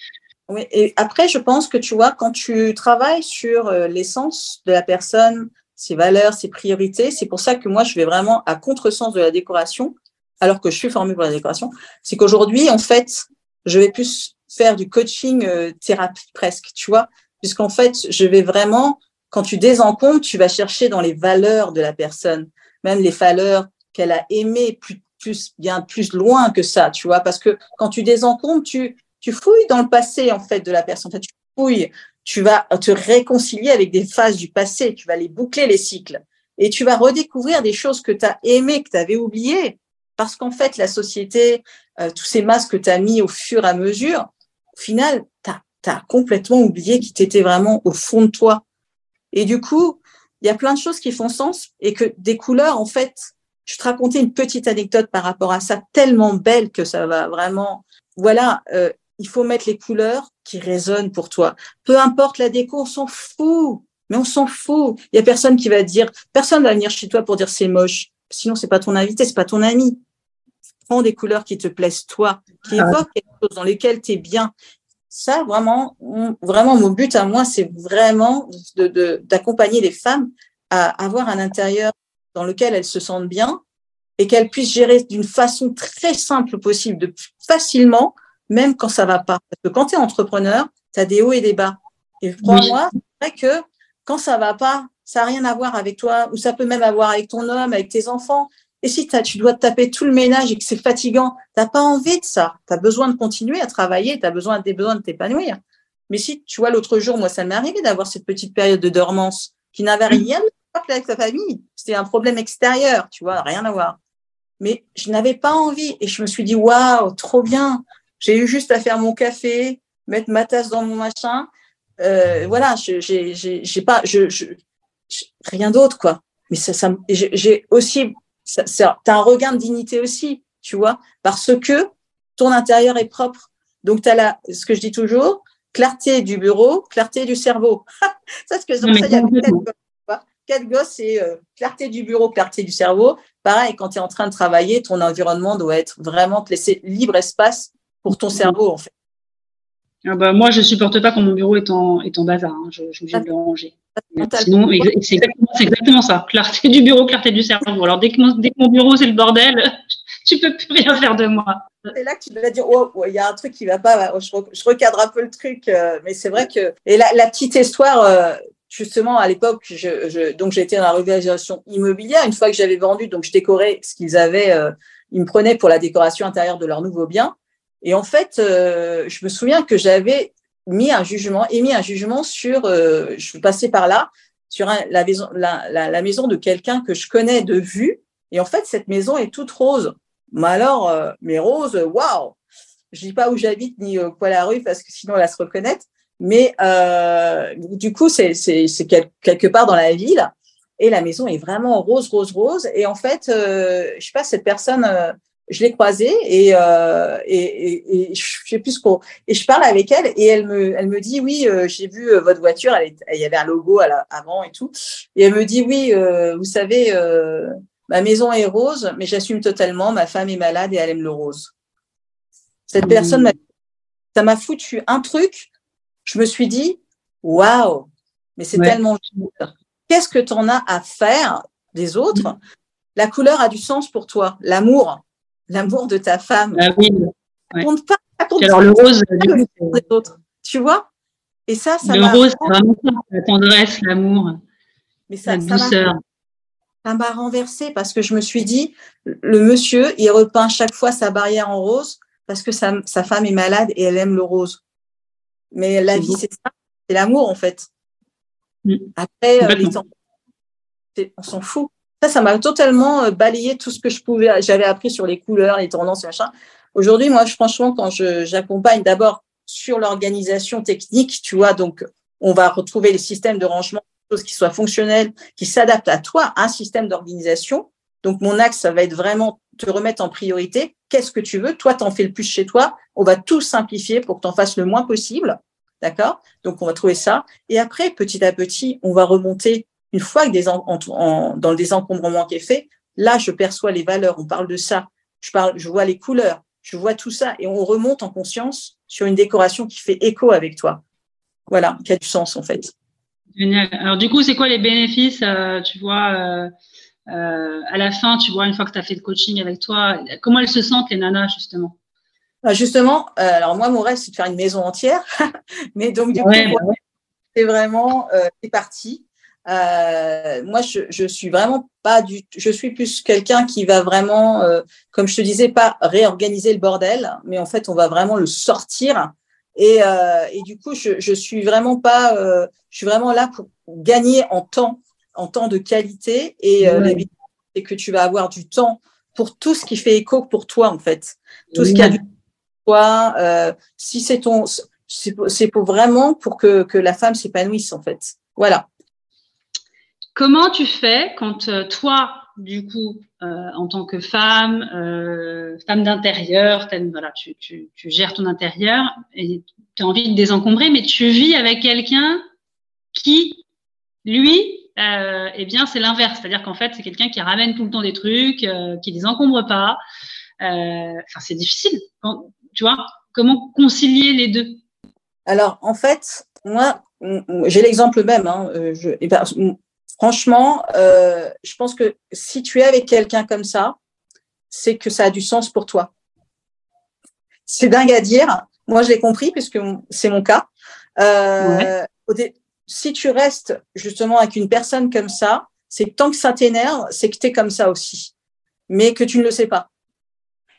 Oui, et après, je pense que tu vois, quand tu travailles sur euh, l'essence de la personne, ses valeurs, ses priorités, c'est pour ça que moi, je vais vraiment à contresens de la décoration, alors que je suis formée pour la décoration. C'est qu'aujourd'hui, en fait, je vais plus faire du coaching euh, thérapie presque, tu vois, puisqu'en fait, je vais vraiment, quand tu désencombres, tu vas chercher dans les valeurs de la personne, même les valeurs qu'elle a aimées plus, plus, bien plus loin que ça, tu vois, parce que quand tu désencombres, tu, tu fouilles dans le passé en fait de la personne. En fait, tu fouilles, tu vas te réconcilier avec des phases du passé, tu vas les boucler les cycles et tu vas redécouvrir des choses que tu as aimées, que tu avais oubliées parce qu'en fait la société, euh, tous ces masques que tu as mis au fur et à mesure, au final, tu as, complètement oublié qui t'étais vraiment au fond de toi. Et du coup, il y a plein de choses qui font sens et que des couleurs, en fait, je te racontais une petite anecdote par rapport à ça, tellement belle que ça va vraiment, voilà, euh, il faut mettre les couleurs qui résonnent pour toi. Peu importe la déco, on s'en fout. Mais on s'en fout. Il y a personne qui va dire, personne va venir chez toi pour dire c'est moche. Sinon, c'est pas ton invité, c'est pas ton ami. Prends des couleurs qui te plaisent toi, qui ah évoquent quelque chose dans lesquelles tu es bien. Ça, vraiment, vraiment, mon but à moi, c'est vraiment d'accompagner de, les femmes à avoir un intérieur dans lequel elles se sentent bien et qu'elles puissent gérer d'une façon très simple possible, de facilement, même quand ça va pas. Parce que quand tu es entrepreneur, tu as des hauts et des bas. Et crois-moi, c'est vrai que quand ça va pas, ça n'a rien à voir avec toi, ou ça peut même avoir avec ton homme, avec tes enfants. Et si tu dois te taper tout le ménage et que c'est fatigant, tu n'as pas envie de ça. Tu as besoin de continuer à travailler, tu as besoin, des de t'épanouir. Mais si, tu vois, l'autre jour, moi, ça m'est arrivé d'avoir cette petite période de dormance qui n'avait rien à voir avec ta famille. C'était un problème extérieur, tu vois, rien à voir. Mais je n'avais pas envie et je me suis dit, waouh, trop bien. J'ai eu juste à faire mon café, mettre ma tasse dans mon machin. Euh, voilà, j'ai pas, je, je, rien d'autre quoi. Mais ça, ça j'ai aussi, ça, ça as un regain de dignité aussi, tu vois, parce que ton intérieur est propre. Donc tu as là, ce que je dis toujours, clarté du bureau, clarté du cerveau. ça, ce que ça, il y a quatre, quatre gosses, c'est euh, clarté du bureau, clarté du cerveau. Pareil, quand tu es en train de travailler, ton environnement doit être vraiment te laisser libre espace pour ton cerveau, en fait. Ah bah, moi, je supporte pas quand mon bureau est en, est en bazar. Hein. Je, je suis obligée de le ranger. Sinon, c'est exactement, exactement, ça. Clarté du bureau, clarté du cerveau. Alors, dès que mon, dès que mon bureau, c'est le bordel, tu peux plus rien faire de moi. C'est là que tu dois dire, oh, il y a un truc qui va pas. Je, je recadre un peu le truc, euh, mais c'est vrai que. Et la, la petite histoire, euh, justement, à l'époque, je, je, donc j'étais dans la revalorisation immobilière. Une fois que j'avais vendu, donc je décorais ce qu'ils avaient. Euh, ils me prenaient pour la décoration intérieure de leur nouveau bien. Et en fait, euh, je me souviens que j'avais mis un jugement, émis un jugement sur, euh, je passée par là, sur la, maison, la, la, maison de quelqu'un que je connais de vue. Et en fait, cette maison est toute rose. Mais alors, euh, mais rose, waouh Je dis pas où j'habite ni euh, quoi la rue parce que sinon elle va se reconnaître. Mais euh, du coup, c'est quelque part dans la ville et la maison est vraiment rose, rose, rose. Et en fait, je sais pas, cette personne, je l'ai croisée et, euh, et, et, et, je sais plus ce qu'on. Et je parle avec elle et elle me, elle me dit oui, euh, j'ai vu euh, votre voiture. Elle il y avait un logo à la, avant et tout. Et elle me dit oui, euh, vous savez, ma maison est rose, mais j'assume totalement. Ma femme est malade et elle aime le rose. Cette mmh. personne, ça m'a foutu un truc. Je me suis dit waouh, mais c'est ouais. tellement Qu'est-ce que tu en as à faire des autres? Mmh. La couleur a du sens pour toi. L'amour, l'amour de ta femme. Ah oui. Ouais. Compte pas, compte alors le rose, du coup, des autres. Tu vois? Et ça, ça Le rose, c'est vraiment ça, la tendresse, l'amour, Mais ça, la douceur. Ça m'a renversé parce que je me suis dit, le monsieur, il repeint chaque fois sa barrière en rose parce que sa, sa femme est malade et elle aime le rose. Mais la vie, c'est ça, c'est l'amour en fait. Mmh. Après, euh, les temps, on s'en fout. Ça, ça m'a totalement euh, balayé tout ce que je pouvais, j'avais appris sur les couleurs, les tendances, machin. Aujourd'hui, moi, franchement, quand j'accompagne d'abord sur l'organisation technique, tu vois, donc on va retrouver les systèmes de rangement, choses qui soient fonctionnelles, qui s'adaptent à toi, un système d'organisation. Donc mon axe, ça va être vraiment te remettre en priorité. Qu'est-ce que tu veux? Toi, t'en fais le plus chez toi. On va tout simplifier pour que t'en fasses le moins possible. D'accord? Donc on va trouver ça. Et après, petit à petit, on va remonter une fois que des en, en, dans le désencombrement qui est fait, là, je perçois les valeurs, on parle de ça, je, parle, je vois les couleurs, je vois tout ça, et on remonte en conscience sur une décoration qui fait écho avec toi. Voilà, qui a du sens en fait. Génial. Alors du coup, c'est quoi les bénéfices, euh, tu vois, euh, euh, à la fin, tu vois, une fois que tu as fait le coaching avec toi, comment elles se sentent les nanas justement? Ah, Justement, euh, alors moi, mon rêve, c'est de faire une maison entière, mais donc du ouais, coup, ouais. c'est vraiment, euh, c'est parti. Euh, moi, je, je suis vraiment pas du, je suis plus quelqu'un qui va vraiment, euh, comme je te disais, pas réorganiser le bordel, mais en fait, on va vraiment le sortir. Et, euh, et du coup, je, je suis vraiment pas, euh, je suis vraiment là pour gagner en temps, en temps de qualité. Et euh, ouais. c'est que tu vas avoir du temps pour tout ce qui fait écho pour toi, en fait, tout ce qui a du toi. Euh, si c'est ton, c'est pour vraiment pour que que la femme s'épanouisse, en fait. Voilà. Comment tu fais quand euh, toi, du coup, euh, en tant que femme, euh, femme d'intérieur, tu, gères ton intérieur et tu as envie de désencombrer, mais tu vis avec quelqu'un qui, lui, eh bien, c'est l'inverse. C'est-à-dire qu'en fait, c'est quelqu'un qui ramène tout le temps des trucs, qui les encombre pas. C'est difficile. Tu vois, comment concilier les deux? Alors, en fait, moi, j'ai l'exemple même. Hein, je, franchement, euh, je pense que si tu es avec quelqu'un comme ça, c'est que ça a du sens pour toi. C'est dingue à dire. Moi, je l'ai compris puisque c'est mon cas. Euh, ouais. Si tu restes justement avec une personne comme ça, c'est que tant que ça t'énerve, c'est que tu es comme ça aussi, mais que tu ne le sais pas.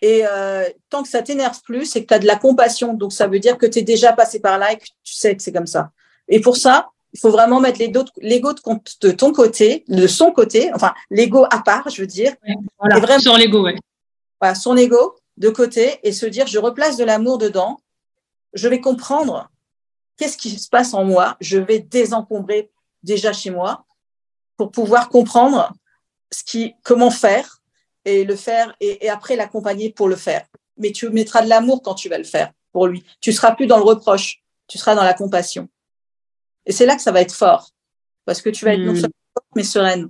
Et euh, tant que ça t'énerve plus, c'est que tu as de la compassion. Donc, ça veut dire que tu es déjà passé par là et que tu sais que c'est comme ça. Et pour ça, il faut vraiment mettre l'ego de, de ton côté, de son côté, enfin l'ego à part, je veux dire. Ouais, voilà, et vraiment, sur l'ego, ouais. Voilà, son ego de côté et se dire je replace de l'amour dedans, je vais comprendre qu'est-ce qui se passe en moi, je vais désencombrer déjà chez moi pour pouvoir comprendre ce qui, comment faire et le faire et, et après l'accompagner pour le faire. Mais tu mettras de l'amour quand tu vas le faire pour lui. Tu seras plus dans le reproche, tu seras dans la compassion. Et c'est là que ça va être fort. Parce que tu vas être mmh. non seulement forte, mais sereine.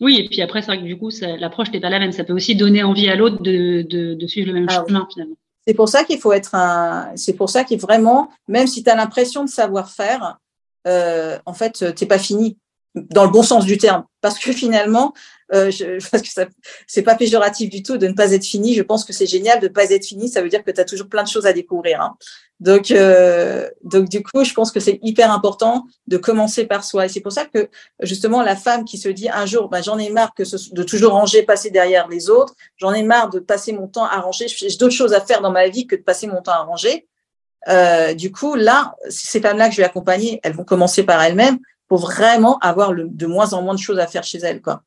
Oui, et puis après, c'est vrai que du coup, l'approche n'est pas la même. Ça peut aussi donner envie à l'autre de, de, de, suivre le même ah, chemin, oui. finalement. C'est pour ça qu'il faut être un. C'est pour ça qu'il vraiment, même si tu as l'impression de savoir faire, euh, en fait, t'es pas fini dans le bon sens du terme, parce que finalement, euh, je, parce que c'est pas péjoratif du tout de ne pas être fini. Je pense que c'est génial de ne pas être fini. Ça veut dire que tu as toujours plein de choses à découvrir. Hein. Donc, euh, donc du coup, je pense que c'est hyper important de commencer par soi. Et c'est pour ça que justement, la femme qui se dit un jour, bah, j'en ai marre que ce, de toujours ranger, passer derrière les autres. J'en ai marre de passer mon temps à ranger. J'ai d'autres choses à faire dans ma vie que de passer mon temps à ranger. Euh, du coup, là, ces femmes-là que je vais accompagner, elles vont commencer par elles-mêmes pour vraiment avoir le, de moins en moins de choses à faire chez elles, quoi.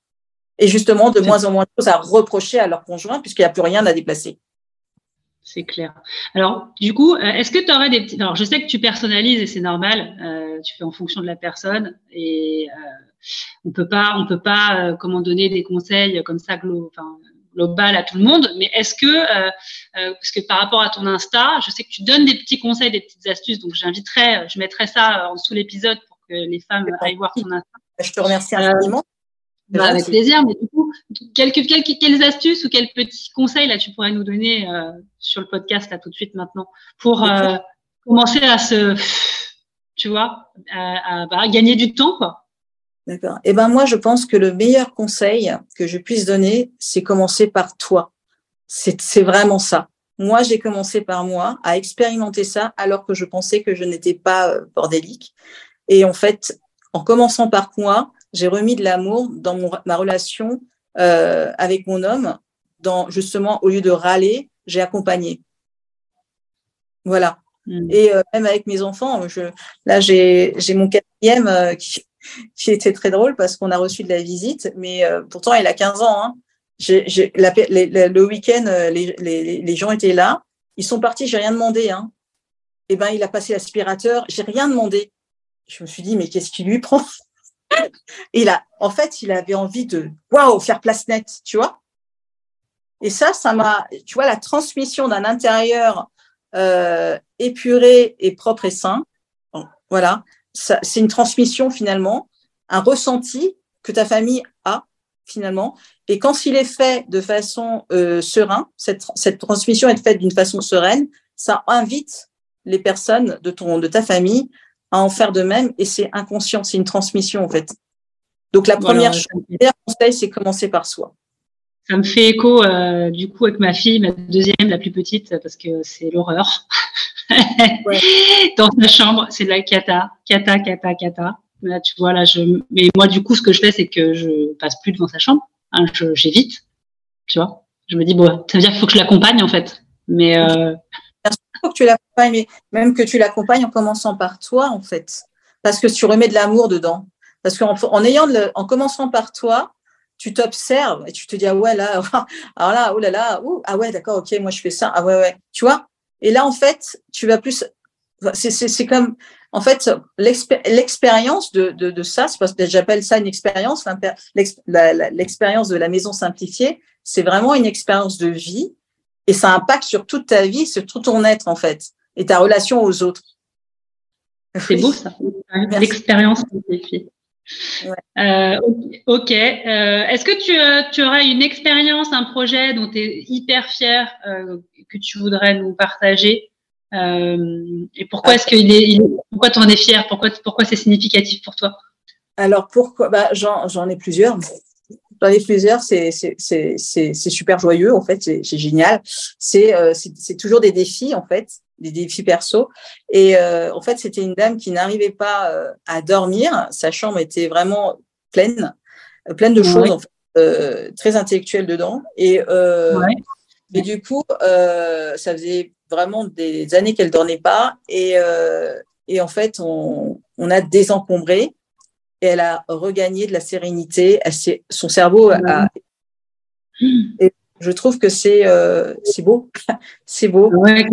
Et justement, de moins en moins de choses à reprocher à leur conjoint puisqu'il n'y a plus rien à déplacer. C'est clair. Alors, du coup, euh, est-ce que tu aurais des petits. Alors, je sais que tu personnalises et c'est normal. Euh, tu fais en fonction de la personne et euh, on peut pas, on peut pas, euh, comment donner des conseils comme ça glo... enfin, global à tout le monde. Mais est-ce que, parce que par rapport à ton Insta, je sais que tu donnes des petits conseils, des petites astuces. Donc, j'inviterai, je mettrai ça en dessous l'épisode pour que les femmes aillent voir ton Insta. Je te remercie infiniment. Bah, avec plaisir. Mais du coup, quelques, quelques, quelles astuces ou quels petits conseils là tu pourrais nous donner euh, sur le podcast là tout de suite maintenant pour euh, commencer à se, tu vois, à, à, bah, gagner du temps quoi? D'accord. Eh ben moi, je pense que le meilleur conseil que je puisse donner, c'est commencer par toi. C'est vraiment ça. Moi, j'ai commencé par moi à expérimenter ça alors que je pensais que je n'étais pas euh, bordélique. Et en fait, en commençant par moi, j'ai remis de l'amour dans mon, ma relation euh, avec mon homme. Dans justement, au lieu de râler, j'ai accompagné. Voilà. Mm. Et euh, même avec mes enfants, je, là j'ai mon quatrième euh, qui, qui, était très drôle parce qu'on a reçu de la visite, mais euh, pourtant il a 15 ans. Hein. La, les, le week-end, euh, les, les, les, gens étaient là. Ils sont partis, j'ai rien demandé. Hein. Et eh ben il a passé l'aspirateur, j'ai rien demandé. Je me suis dit mais qu'est-ce qui lui prend? et là, en fait, il avait envie de, waouh, faire place nette, tu vois. Et ça, ça m'a, tu vois, la transmission d'un intérieur euh, épuré et propre et sain. Voilà, c'est une transmission finalement, un ressenti que ta famille a finalement. Et quand il est fait de façon euh, sereine, cette, cette transmission est faite d'une façon sereine, ça invite les personnes de ton, de ta famille à en faire de même et c'est inconscient, c'est une transmission en fait. Donc la première chose, le conseil, c'est commencer par soi. Ça me fait écho euh, du coup avec ma fille, ma deuxième, la plus petite, parce que c'est l'horreur. ouais. Dans sa chambre, c'est de la cata, cata, cata, cata. Là, tu vois, là, je. Mais moi, du coup, ce que je fais, c'est que je passe plus devant sa chambre. Hein, J'évite, tu vois. Je me dis bon, ça veut dire qu'il faut que je l'accompagne en fait. Mais euh, que tu l'accompagnes, mais même que tu l'accompagnes en commençant par toi, en fait. Parce que tu remets de l'amour dedans. Parce qu'en en ayant le, en commençant par toi, tu t'observes et tu te dis ah ouais là alors là oh là là ah ouais d'accord ok moi je fais ça ah ouais ouais tu vois et là en fait tu vas plus c'est comme en fait l'expérience de, de, de ça c'est parce que j'appelle ça une expérience l'expérience de la maison simplifiée c'est vraiment une expérience de vie et ça impacte sur toute ta vie, sur tout ton être, en fait, et ta relation aux autres. C'est beau, ça. L'expérience ouais. euh, ok. Euh, Est-ce que tu, euh, tu, aurais une expérience, un projet dont tu es hyper fier euh, que tu voudrais nous partager Et pourquoi est-ce qu'il est, il, pourquoi tu en es fier Pourquoi, pourquoi c'est significatif pour toi? Alors pourquoi bah, J'en ai plusieurs. J'en ai plusieurs, c'est super joyeux, en fait, c'est génial. Euh, c'est toujours des défis, en fait, des défis perso. Et euh, en fait, c'était une dame qui n'arrivait pas euh, à dormir. Sa chambre était vraiment pleine, pleine de choses, en fait, très intellectuelles dedans. Et, et du coup, ça faisait vraiment des années qu'elle dormait pas. Et, et en fait, on, on a désencombré et elle a regagné de la sérénité. Elle son cerveau a. Et je trouve que c'est euh, beau. c'est beau. Ouais,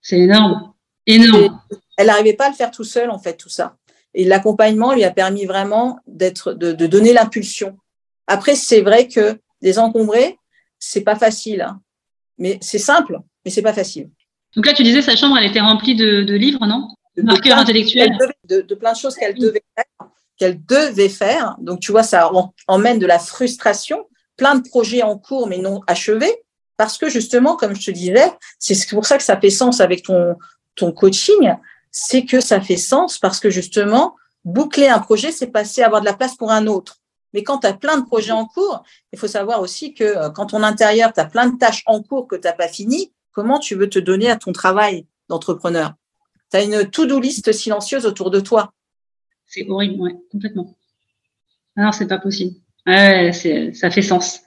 c'est énorme. Énorme. elle n'arrivait pas à le faire tout seul, en fait, tout ça. Et l'accompagnement lui a permis vraiment d'être, de, de, donner l'impulsion. Après, c'est vrai que désencombrer, c'est pas facile. Hein. Mais c'est simple, mais c'est pas facile. Donc là, tu disais, sa chambre, elle était remplie de, de livres, non? De, Marqueurs intellectuels. De, de, plein de choses qu'elle devait faire qu'elle devait faire. Donc, tu vois, ça emmène de la frustration, plein de projets en cours mais non achevés. Parce que justement, comme je te disais, c'est pour ça que ça fait sens avec ton, coaching, c'est que ça fait sens parce que justement, boucler un projet, c'est passer à avoir de la place pour un autre. Mais quand tu as plein de projets en cours, il faut savoir aussi que euh, quand ton intérieur, tu as plein de tâches en cours que tu n'as pas fini, comment tu veux te donner à ton travail d'entrepreneur? Tu as une to-do list silencieuse autour de toi. C'est horrible, oui, complètement. Alors, c'est pas possible. Ouais, ça fait sens.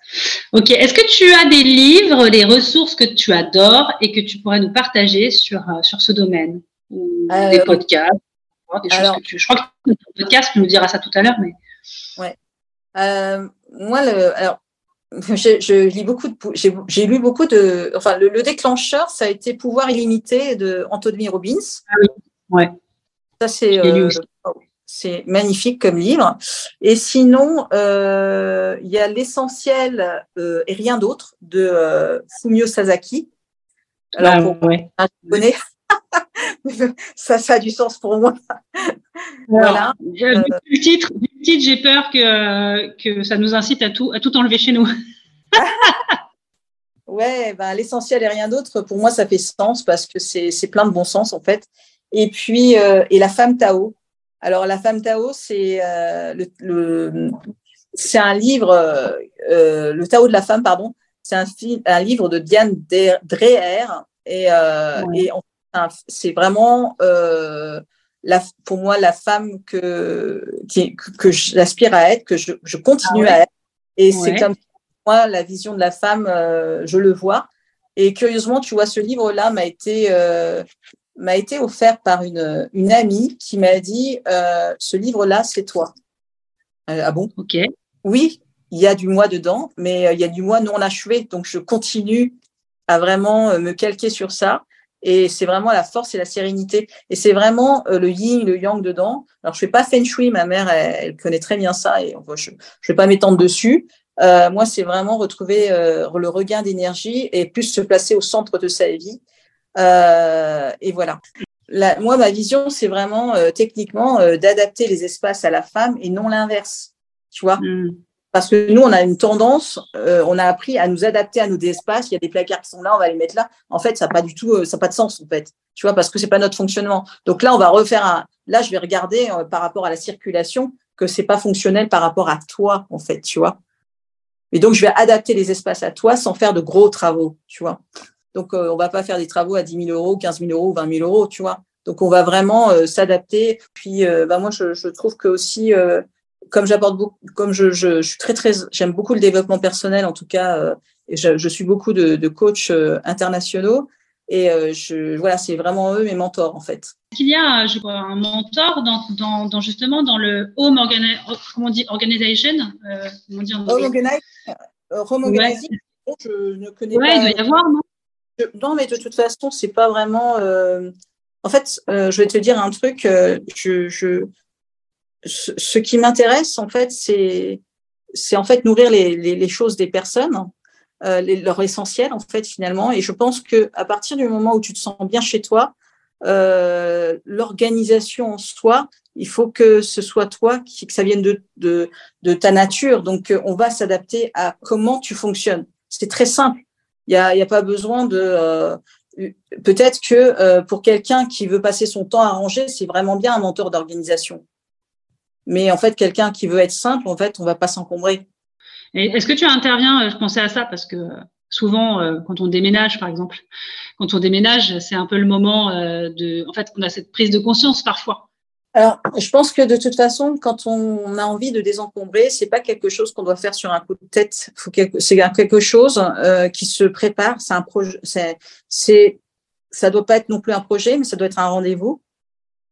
Ok. Est-ce que tu as des livres, des ressources que tu adores et que tu pourrais nous partager sur, euh, sur ce domaine Ou des euh, podcasts des choses que tu... Je crois que ton podcast, tu nous diras ça tout à l'heure. Mais... Ouais. Euh, moi, le, alors, je, lis beaucoup de, j'ai lu beaucoup de, enfin, le, déclencheur, ça a été Pouvoir illimité de Anthony Robbins. Ah oui, ouais. Ça, c'est, euh, c'est magnifique comme livre. Et sinon, euh, il y a L'essentiel et rien d'autre de Fumio Sasaki. Alors, ah, pour, ouais. je connais. ça, ça a du sens pour moi. voilà. Euh, du titre, titre j'ai peur que, que ça nous incite à tout, à tout enlever chez nous. ouais, ben, l'essentiel et rien d'autre, pour moi, ça fait sens parce que c'est plein de bon sens, en fait. Et puis, euh, et la femme Tao. Alors, la femme Tao, c'est euh, le, c'est un livre, le Tao de la femme, pardon. C'est un, un livre de Diane Dreher. Et, et c'est vraiment euh, la, pour moi la femme que, que, j'aspire à être, que je, continue ah à être. Et c'est comme moi la vision de la femme, euh, je le vois. Et curieusement, tu vois, ce livre-là m'a été euh, m'a été offert par une, une amie qui m'a dit ce livre-là, c'est toi. ah bon? Ok. Oui, il y a du moi dedans, mais il y a du moi non achevé. Donc, je continue à vraiment me calquer sur ça. Et c'est vraiment la force et la sérénité. Et c'est vraiment euh, le yin, le yang dedans. Alors, je fais pas feng shui. Ma mère, elle, connaît très bien ça et je, ne vais pas m'étendre dessus. Euh, moi, c'est vraiment retrouver euh, le regain d'énergie et plus se placer au centre de sa vie. Et voilà. moi, ma vision, c'est vraiment techniquement d'adapter les espaces à la femme et non l'inverse. Tu vois mmh. Parce que nous, on a une tendance, euh, on a appris à nous adapter à nos espaces. Il y a des placards qui sont là, on va les mettre là. En fait, ça n'a pas du tout, euh, ça pas de sens en fait. Tu vois, parce que c'est pas notre fonctionnement. Donc là, on va refaire un. Là, je vais regarder euh, par rapport à la circulation que c'est pas fonctionnel par rapport à toi en fait. Tu vois. Et donc, je vais adapter les espaces à toi sans faire de gros travaux. Tu vois. Donc, on va pas faire des travaux à 10 000 euros, 15 000 euros, 20 000 euros. Tu vois. Donc, on va vraiment s'adapter. Puis, bah, moi, je, je trouve que aussi comme j'apporte beaucoup, comme je, je, je, suis très très, j'aime beaucoup le développement personnel. En tout cas, euh, je, suis beaucoup de, de coachs euh, internationaux et euh, je, voilà, c'est vraiment eux mes mentors en fait. Est-ce qu'il y a, je crois, un mentor dans, dans, dans, justement dans le home comment on dit organization, euh, comment on dit en home, organize, home organizing. Je ne connais ouais, pas. il doit y avoir, non? Non, mais de toute façon, c'est pas vraiment. En fait, je vais te dire un truc. je, je ce, qui m'intéresse, en fait, c'est c'est en fait nourrir les, les, choses des personnes, euh, leur essentiel, en fait, finalement. Et je pense que à partir du moment où tu te sens bien chez toi, euh, l'organisation en soi, il faut que ce soit toi, qui, que ça vienne de, de, de ta nature. Donc, on va s'adapter à comment tu fonctionnes. C'est très simple. Il n'y a, y a pas besoin de... Euh, Peut-être que euh, pour quelqu'un qui veut passer son temps à ranger, c'est vraiment bien un mentor d'organisation. Mais en fait, quelqu'un qui veut être simple, en fait, on va pas s'encombrer. Est-ce que tu interviens euh, Je pensais à ça parce que souvent, quand on déménage, par exemple, quand on déménage, c'est un peu le moment de. En fait, on a cette prise de conscience parfois. Alors, je pense que de toute façon, quand on a envie de désencombrer, c'est pas quelque chose qu'on doit faire sur un coup de tête. C'est quelque chose qui se prépare. C'est un projet. C'est, ça doit pas être non plus un projet, mais ça doit être un rendez-vous.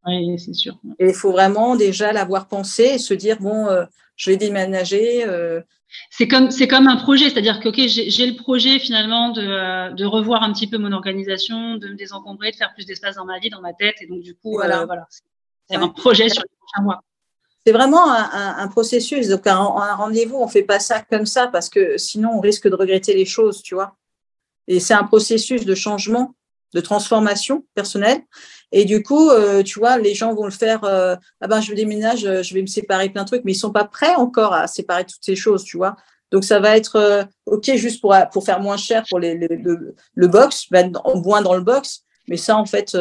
Oui, c'est sûr. Et il faut vraiment déjà l'avoir pensé et se dire bon, euh, je vais déménager. Euh. C'est comme c'est comme un projet, c'est-à-dire que ok, j'ai le projet finalement de, euh, de, revoir un petit peu mon organisation, de me désencombrer, de faire plus d'espace dans ma vie, dans ma tête, et donc du coup, voilà, voilà. C'est un projet sur les prochains mois. C'est vraiment un, processus. Donc un, rendez-vous, on fait pas ça comme ça parce que sinon on risque de regretter les choses, tu vois. Et c'est un processus de changement, de transformation personnelle. Et du coup, euh, tu vois, les gens vont le faire. Euh, ah ben, je déménage, euh, je vais me séparer plein de trucs, mais ils sont pas prêts encore à séparer toutes ces choses, tu vois. Donc ça va être ok juste pour pour faire moins cher pour le, box, être moins dans le box, mais ça en fait,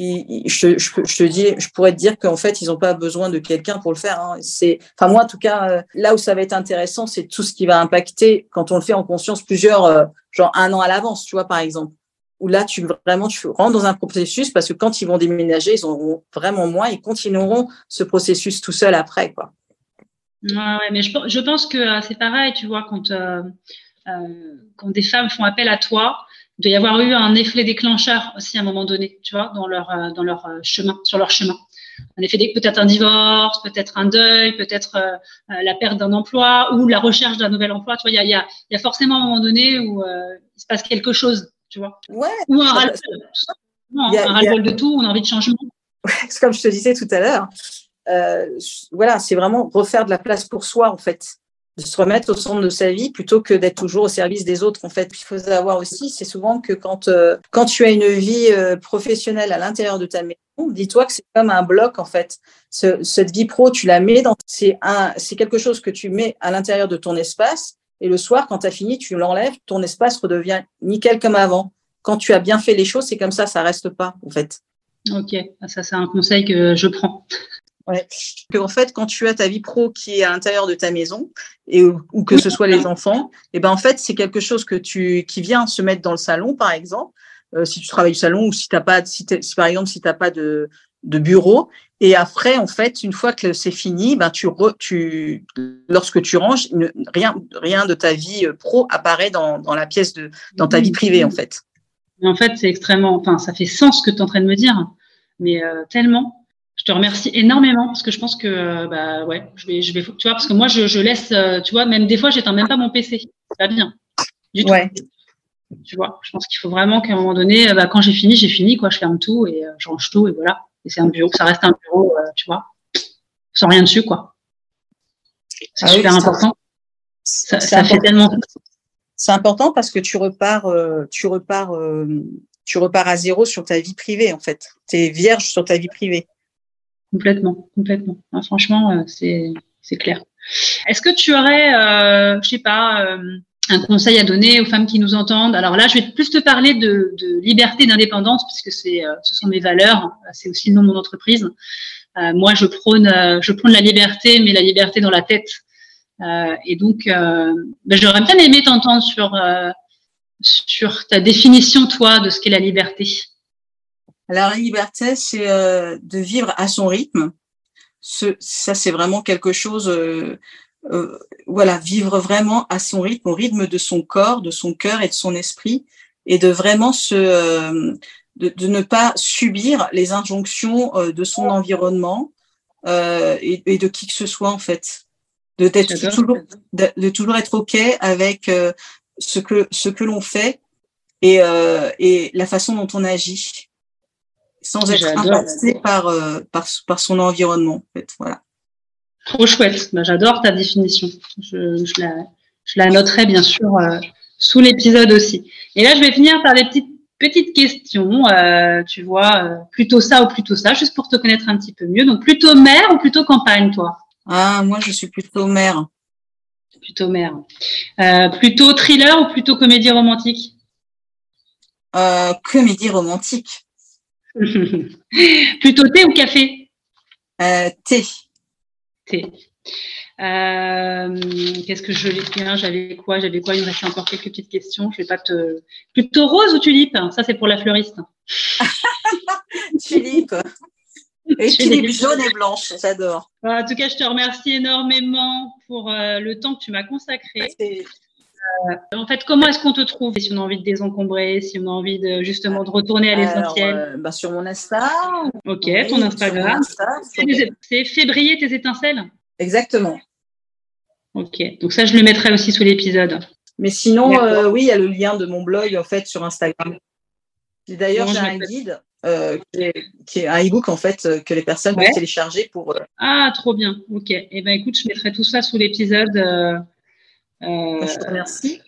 euh, je, te dis, je pourrais te dire qu'en fait ils n'ont pas besoin de quelqu'un pour le faire. Hein. C'est, enfin moi en tout cas, euh, là où ça va être intéressant, c'est tout ce qui va impacter quand on le fait en conscience plusieurs, genre un an à l'avance, tu vois par exemple où là, tu vraiment, tu rentres dans un processus parce que quand ils vont déménager, ils auront vraiment moins, ils continueront ce processus tout seul après, quoi. Ouais, mais je, pense que euh, c'est pareil, tu vois, quand, euh, euh, quand des femmes font appel à toi, il doit y avoir eu un effet déclencheur aussi à un moment donné, tu vois, dans leur, euh, dans leur chemin, sur leur chemin. Un effet, peut-être un divorce, peut-être un deuil, peut-être la perte d'un emploi ou la recherche d'un nouvel emploi. Tu vois, il y a, y, a, y a, forcément un moment donné où il se passe quelque chose tu vois. Ouais. Ou un ras-le-bol. de tout, on a envie de changement. Comme je te disais tout à l'heure. Euh, voilà, c'est vraiment refaire de la place pour soi, en fait. De se remettre au centre de sa vie plutôt que d'être toujours au service des autres, en fait. il faut savoir aussi, c'est souvent que quand, euh, quand tu as une vie euh, professionnelle à l'intérieur de ta maison, dis-toi que c'est comme un bloc, en fait. cette vie pro, tu la mets dans. C'est quelque chose que tu mets à l'intérieur de ton espace et le soir, quand tu as fini, tu l'enlèves, ton espace redevient nickel comme avant. Quand tu as bien fait les choses, c'est comme ça, ça reste pas, en fait. Ok, ah, ça c'est un conseil que je prends. Ouais. En fait, quand tu as ta vie pro qui est à l'intérieur de ta maison et ou que ce soit les enfants, et eh ben en fait c'est quelque chose que tu qui vient se mettre dans le salon par exemple. Euh, si tu travailles au salon ou si t'as pas, si, si par exemple si t'as pas de de bureau. Et après, en fait, une fois que c'est fini, ben tu, tu lorsque tu ranges, rien, rien de ta vie euh, pro apparaît dans, dans la pièce de, dans ta vie privée, en fait. En fait, c'est extrêmement, enfin, ça fait sens ce que tu es en train de me dire, mais euh, tellement. Je te remercie énormément parce que je pense que, euh, bah ouais, je vais, je vais, tu vois, parce que moi, je, je laisse, tu vois, même des fois, j'éteins même pas mon PC. C'est pas bien. Du tout. Ouais. Tu vois, je pense qu'il faut vraiment qu'à un moment donné, bah, quand j'ai fini, j'ai fini, quoi, je ferme tout et je range tout et voilà. Et c'est un bureau, ça reste un bureau, euh, tu vois, sans rien dessus, quoi. C'est ah super important. Ça, fait tellement. C'est important parce que tu repars, euh, tu repars, euh, tu repars à zéro sur ta vie privée en fait. Tu es vierge sur ta vie privée. Complètement, complètement. franchement, c'est c'est clair. Est-ce que tu aurais, euh, je sais pas, un conseil à donner aux femmes qui nous entendent? Alors là, je vais plus te parler de, liberté, d'indépendance, puisque c'est, euh, ce sont mes valeurs. C'est aussi le nom de mon entreprise. Euh, moi, je prône, euh, je prône la liberté, mais la liberté dans la tête. Euh, et donc, ben, j'aurais bien aimé t'entendre sur sur ta définition, toi, de ce qu'est la liberté. La liberté, c'est de vivre à son rythme. Ce, ça, c'est vraiment quelque chose euh, voilà, vivre vraiment à son rythme, au rythme de son corps, de son cœur et de son esprit, et de vraiment se, euh, de, ne pas subir les injonctions euh, de son environnement et, de qui que ce soit en fait, de toujours, de, toujours être ok avec ce que ce que l'on fait et, et la façon dont on agit, sans être impacté par, par par son environnement en fait, voilà. Trop chouette. Bah, J'adore ta définition. Je, je, la, je, la, noterai bien sûr euh, sous l'épisode aussi. Et là, je vais finir par des petites petites questions. Euh, tu vois, euh, plutôt ça ou plutôt ça, juste pour te connaître un petit peu mieux. Donc, plutôt mer ou plutôt campagne, toi? Ah, moi, je suis plutôt mer. Plutôt mer. Euh, plutôt thriller ou plutôt comédie romantique? Comédie romantique. plutôt thé ou café? Thé. Euh, qu'est-ce que je l'ai bien J'avais quoi? J'avais quoi? Il me restait encore quelques petites questions. Je vais pas te. Plutôt rose ou tulipe? Ça, c'est pour la fleuriste. tulipe. Et tulipe jaune et blanche, j'adore. En tout cas, je te remercie énormément pour euh, le temps que tu m'as consacré. Euh, en fait, comment est-ce qu'on te trouve? Si on a envie de désencombrer, si on a envie de justement de retourner à l'essentiel? bah, Sur mon Insta. Ok, ton Instagram. C'est fait briller tes étincelles? Exactement. Ok, donc ça, je le mettrai aussi sous l'épisode. Mais sinon, euh, oui, il y a le lien de mon blog en fait sur Instagram. D'ailleurs, j'ai un guide euh, qui, est, un e-book en fait que les personnes peuvent télécharger pour. Ah, trop bien. Ok. Eh ben, écoute, je mettrai tout ça sous l'épisode. Euh, je te remercie.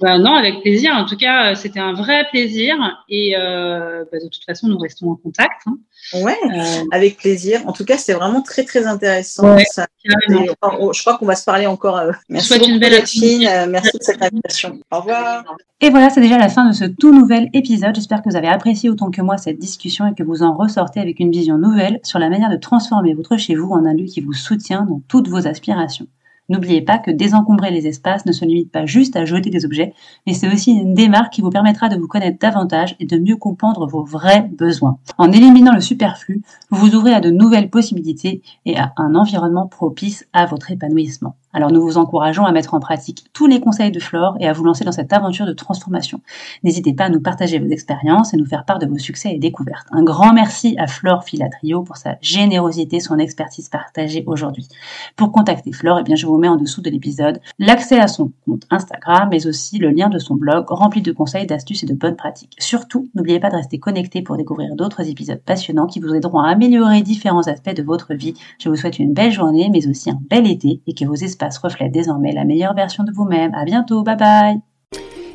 Bah non, avec plaisir. En tout cas, c'était un vrai plaisir. Et euh, bah, de toute façon, nous restons en contact. Hein. Ouais, euh, avec plaisir. En tout cas, c'était vraiment très très intéressant. Ça. Oh, je crois qu'on va se parler encore. Euh, merci beaucoup, une belle euh, merci de cette invitation. Au revoir. Et voilà, c'est déjà la fin de ce tout nouvel épisode. J'espère que vous avez apprécié autant que moi cette discussion et que vous en ressortez avec une vision nouvelle sur la manière de transformer votre chez vous en un lieu qui vous soutient dans toutes vos aspirations. N'oubliez pas que désencombrer les espaces ne se limite pas juste à jeter des objets, mais c'est aussi une démarche qui vous permettra de vous connaître davantage et de mieux comprendre vos vrais besoins. En éliminant le superflu, vous vous ouvrez à de nouvelles possibilités et à un environnement propice à votre épanouissement. Alors nous vous encourageons à mettre en pratique tous les conseils de Flore et à vous lancer dans cette aventure de transformation. N'hésitez pas à nous partager vos expériences et nous faire part de vos succès et découvertes. Un grand merci à Flore Filatrio pour sa générosité, son expertise partagée aujourd'hui. Pour contacter Flore, eh je vous mets en dessous de l'épisode l'accès à son compte Instagram, mais aussi le lien de son blog rempli de conseils, d'astuces et de bonnes pratiques. Surtout, n'oubliez pas de rester connecté pour découvrir d'autres épisodes passionnants qui vous aideront à améliorer différents aspects de votre vie. Je vous souhaite une belle journée, mais aussi un bel été et que vos espaces reflète désormais la meilleure version de vous-même. À bientôt, bye bye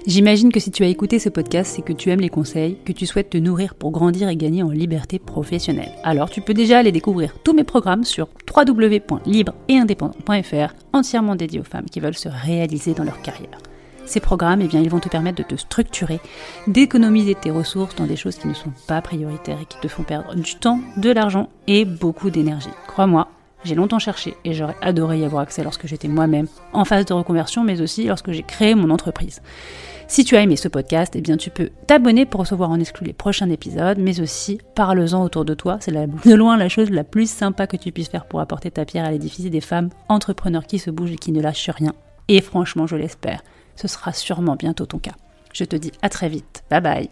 J'imagine que si tu as écouté ce podcast, c'est que tu aimes les conseils, que tu souhaites te nourrir pour grandir et gagner en liberté professionnelle. Alors tu peux déjà aller découvrir tous mes programmes sur www.libre-et-indépendant.fr, entièrement dédiés aux femmes qui veulent se réaliser dans leur carrière. Ces programmes, eh bien, ils vont te permettre de te structurer, d'économiser tes ressources dans des choses qui ne sont pas prioritaires et qui te font perdre du temps, de l'argent et beaucoup d'énergie. Crois-moi, j'ai longtemps cherché et j'aurais adoré y avoir accès lorsque j'étais moi-même en phase de reconversion, mais aussi lorsque j'ai créé mon entreprise. Si tu as aimé ce podcast, eh bien tu peux t'abonner pour recevoir en exclu les prochains épisodes, mais aussi parle-en autour de toi. C'est de loin la chose la plus sympa que tu puisses faire pour apporter ta pierre à l'édifice des femmes entrepreneurs qui se bougent et qui ne lâchent rien. Et franchement, je l'espère, ce sera sûrement bientôt ton cas. Je te dis à très vite. Bye bye.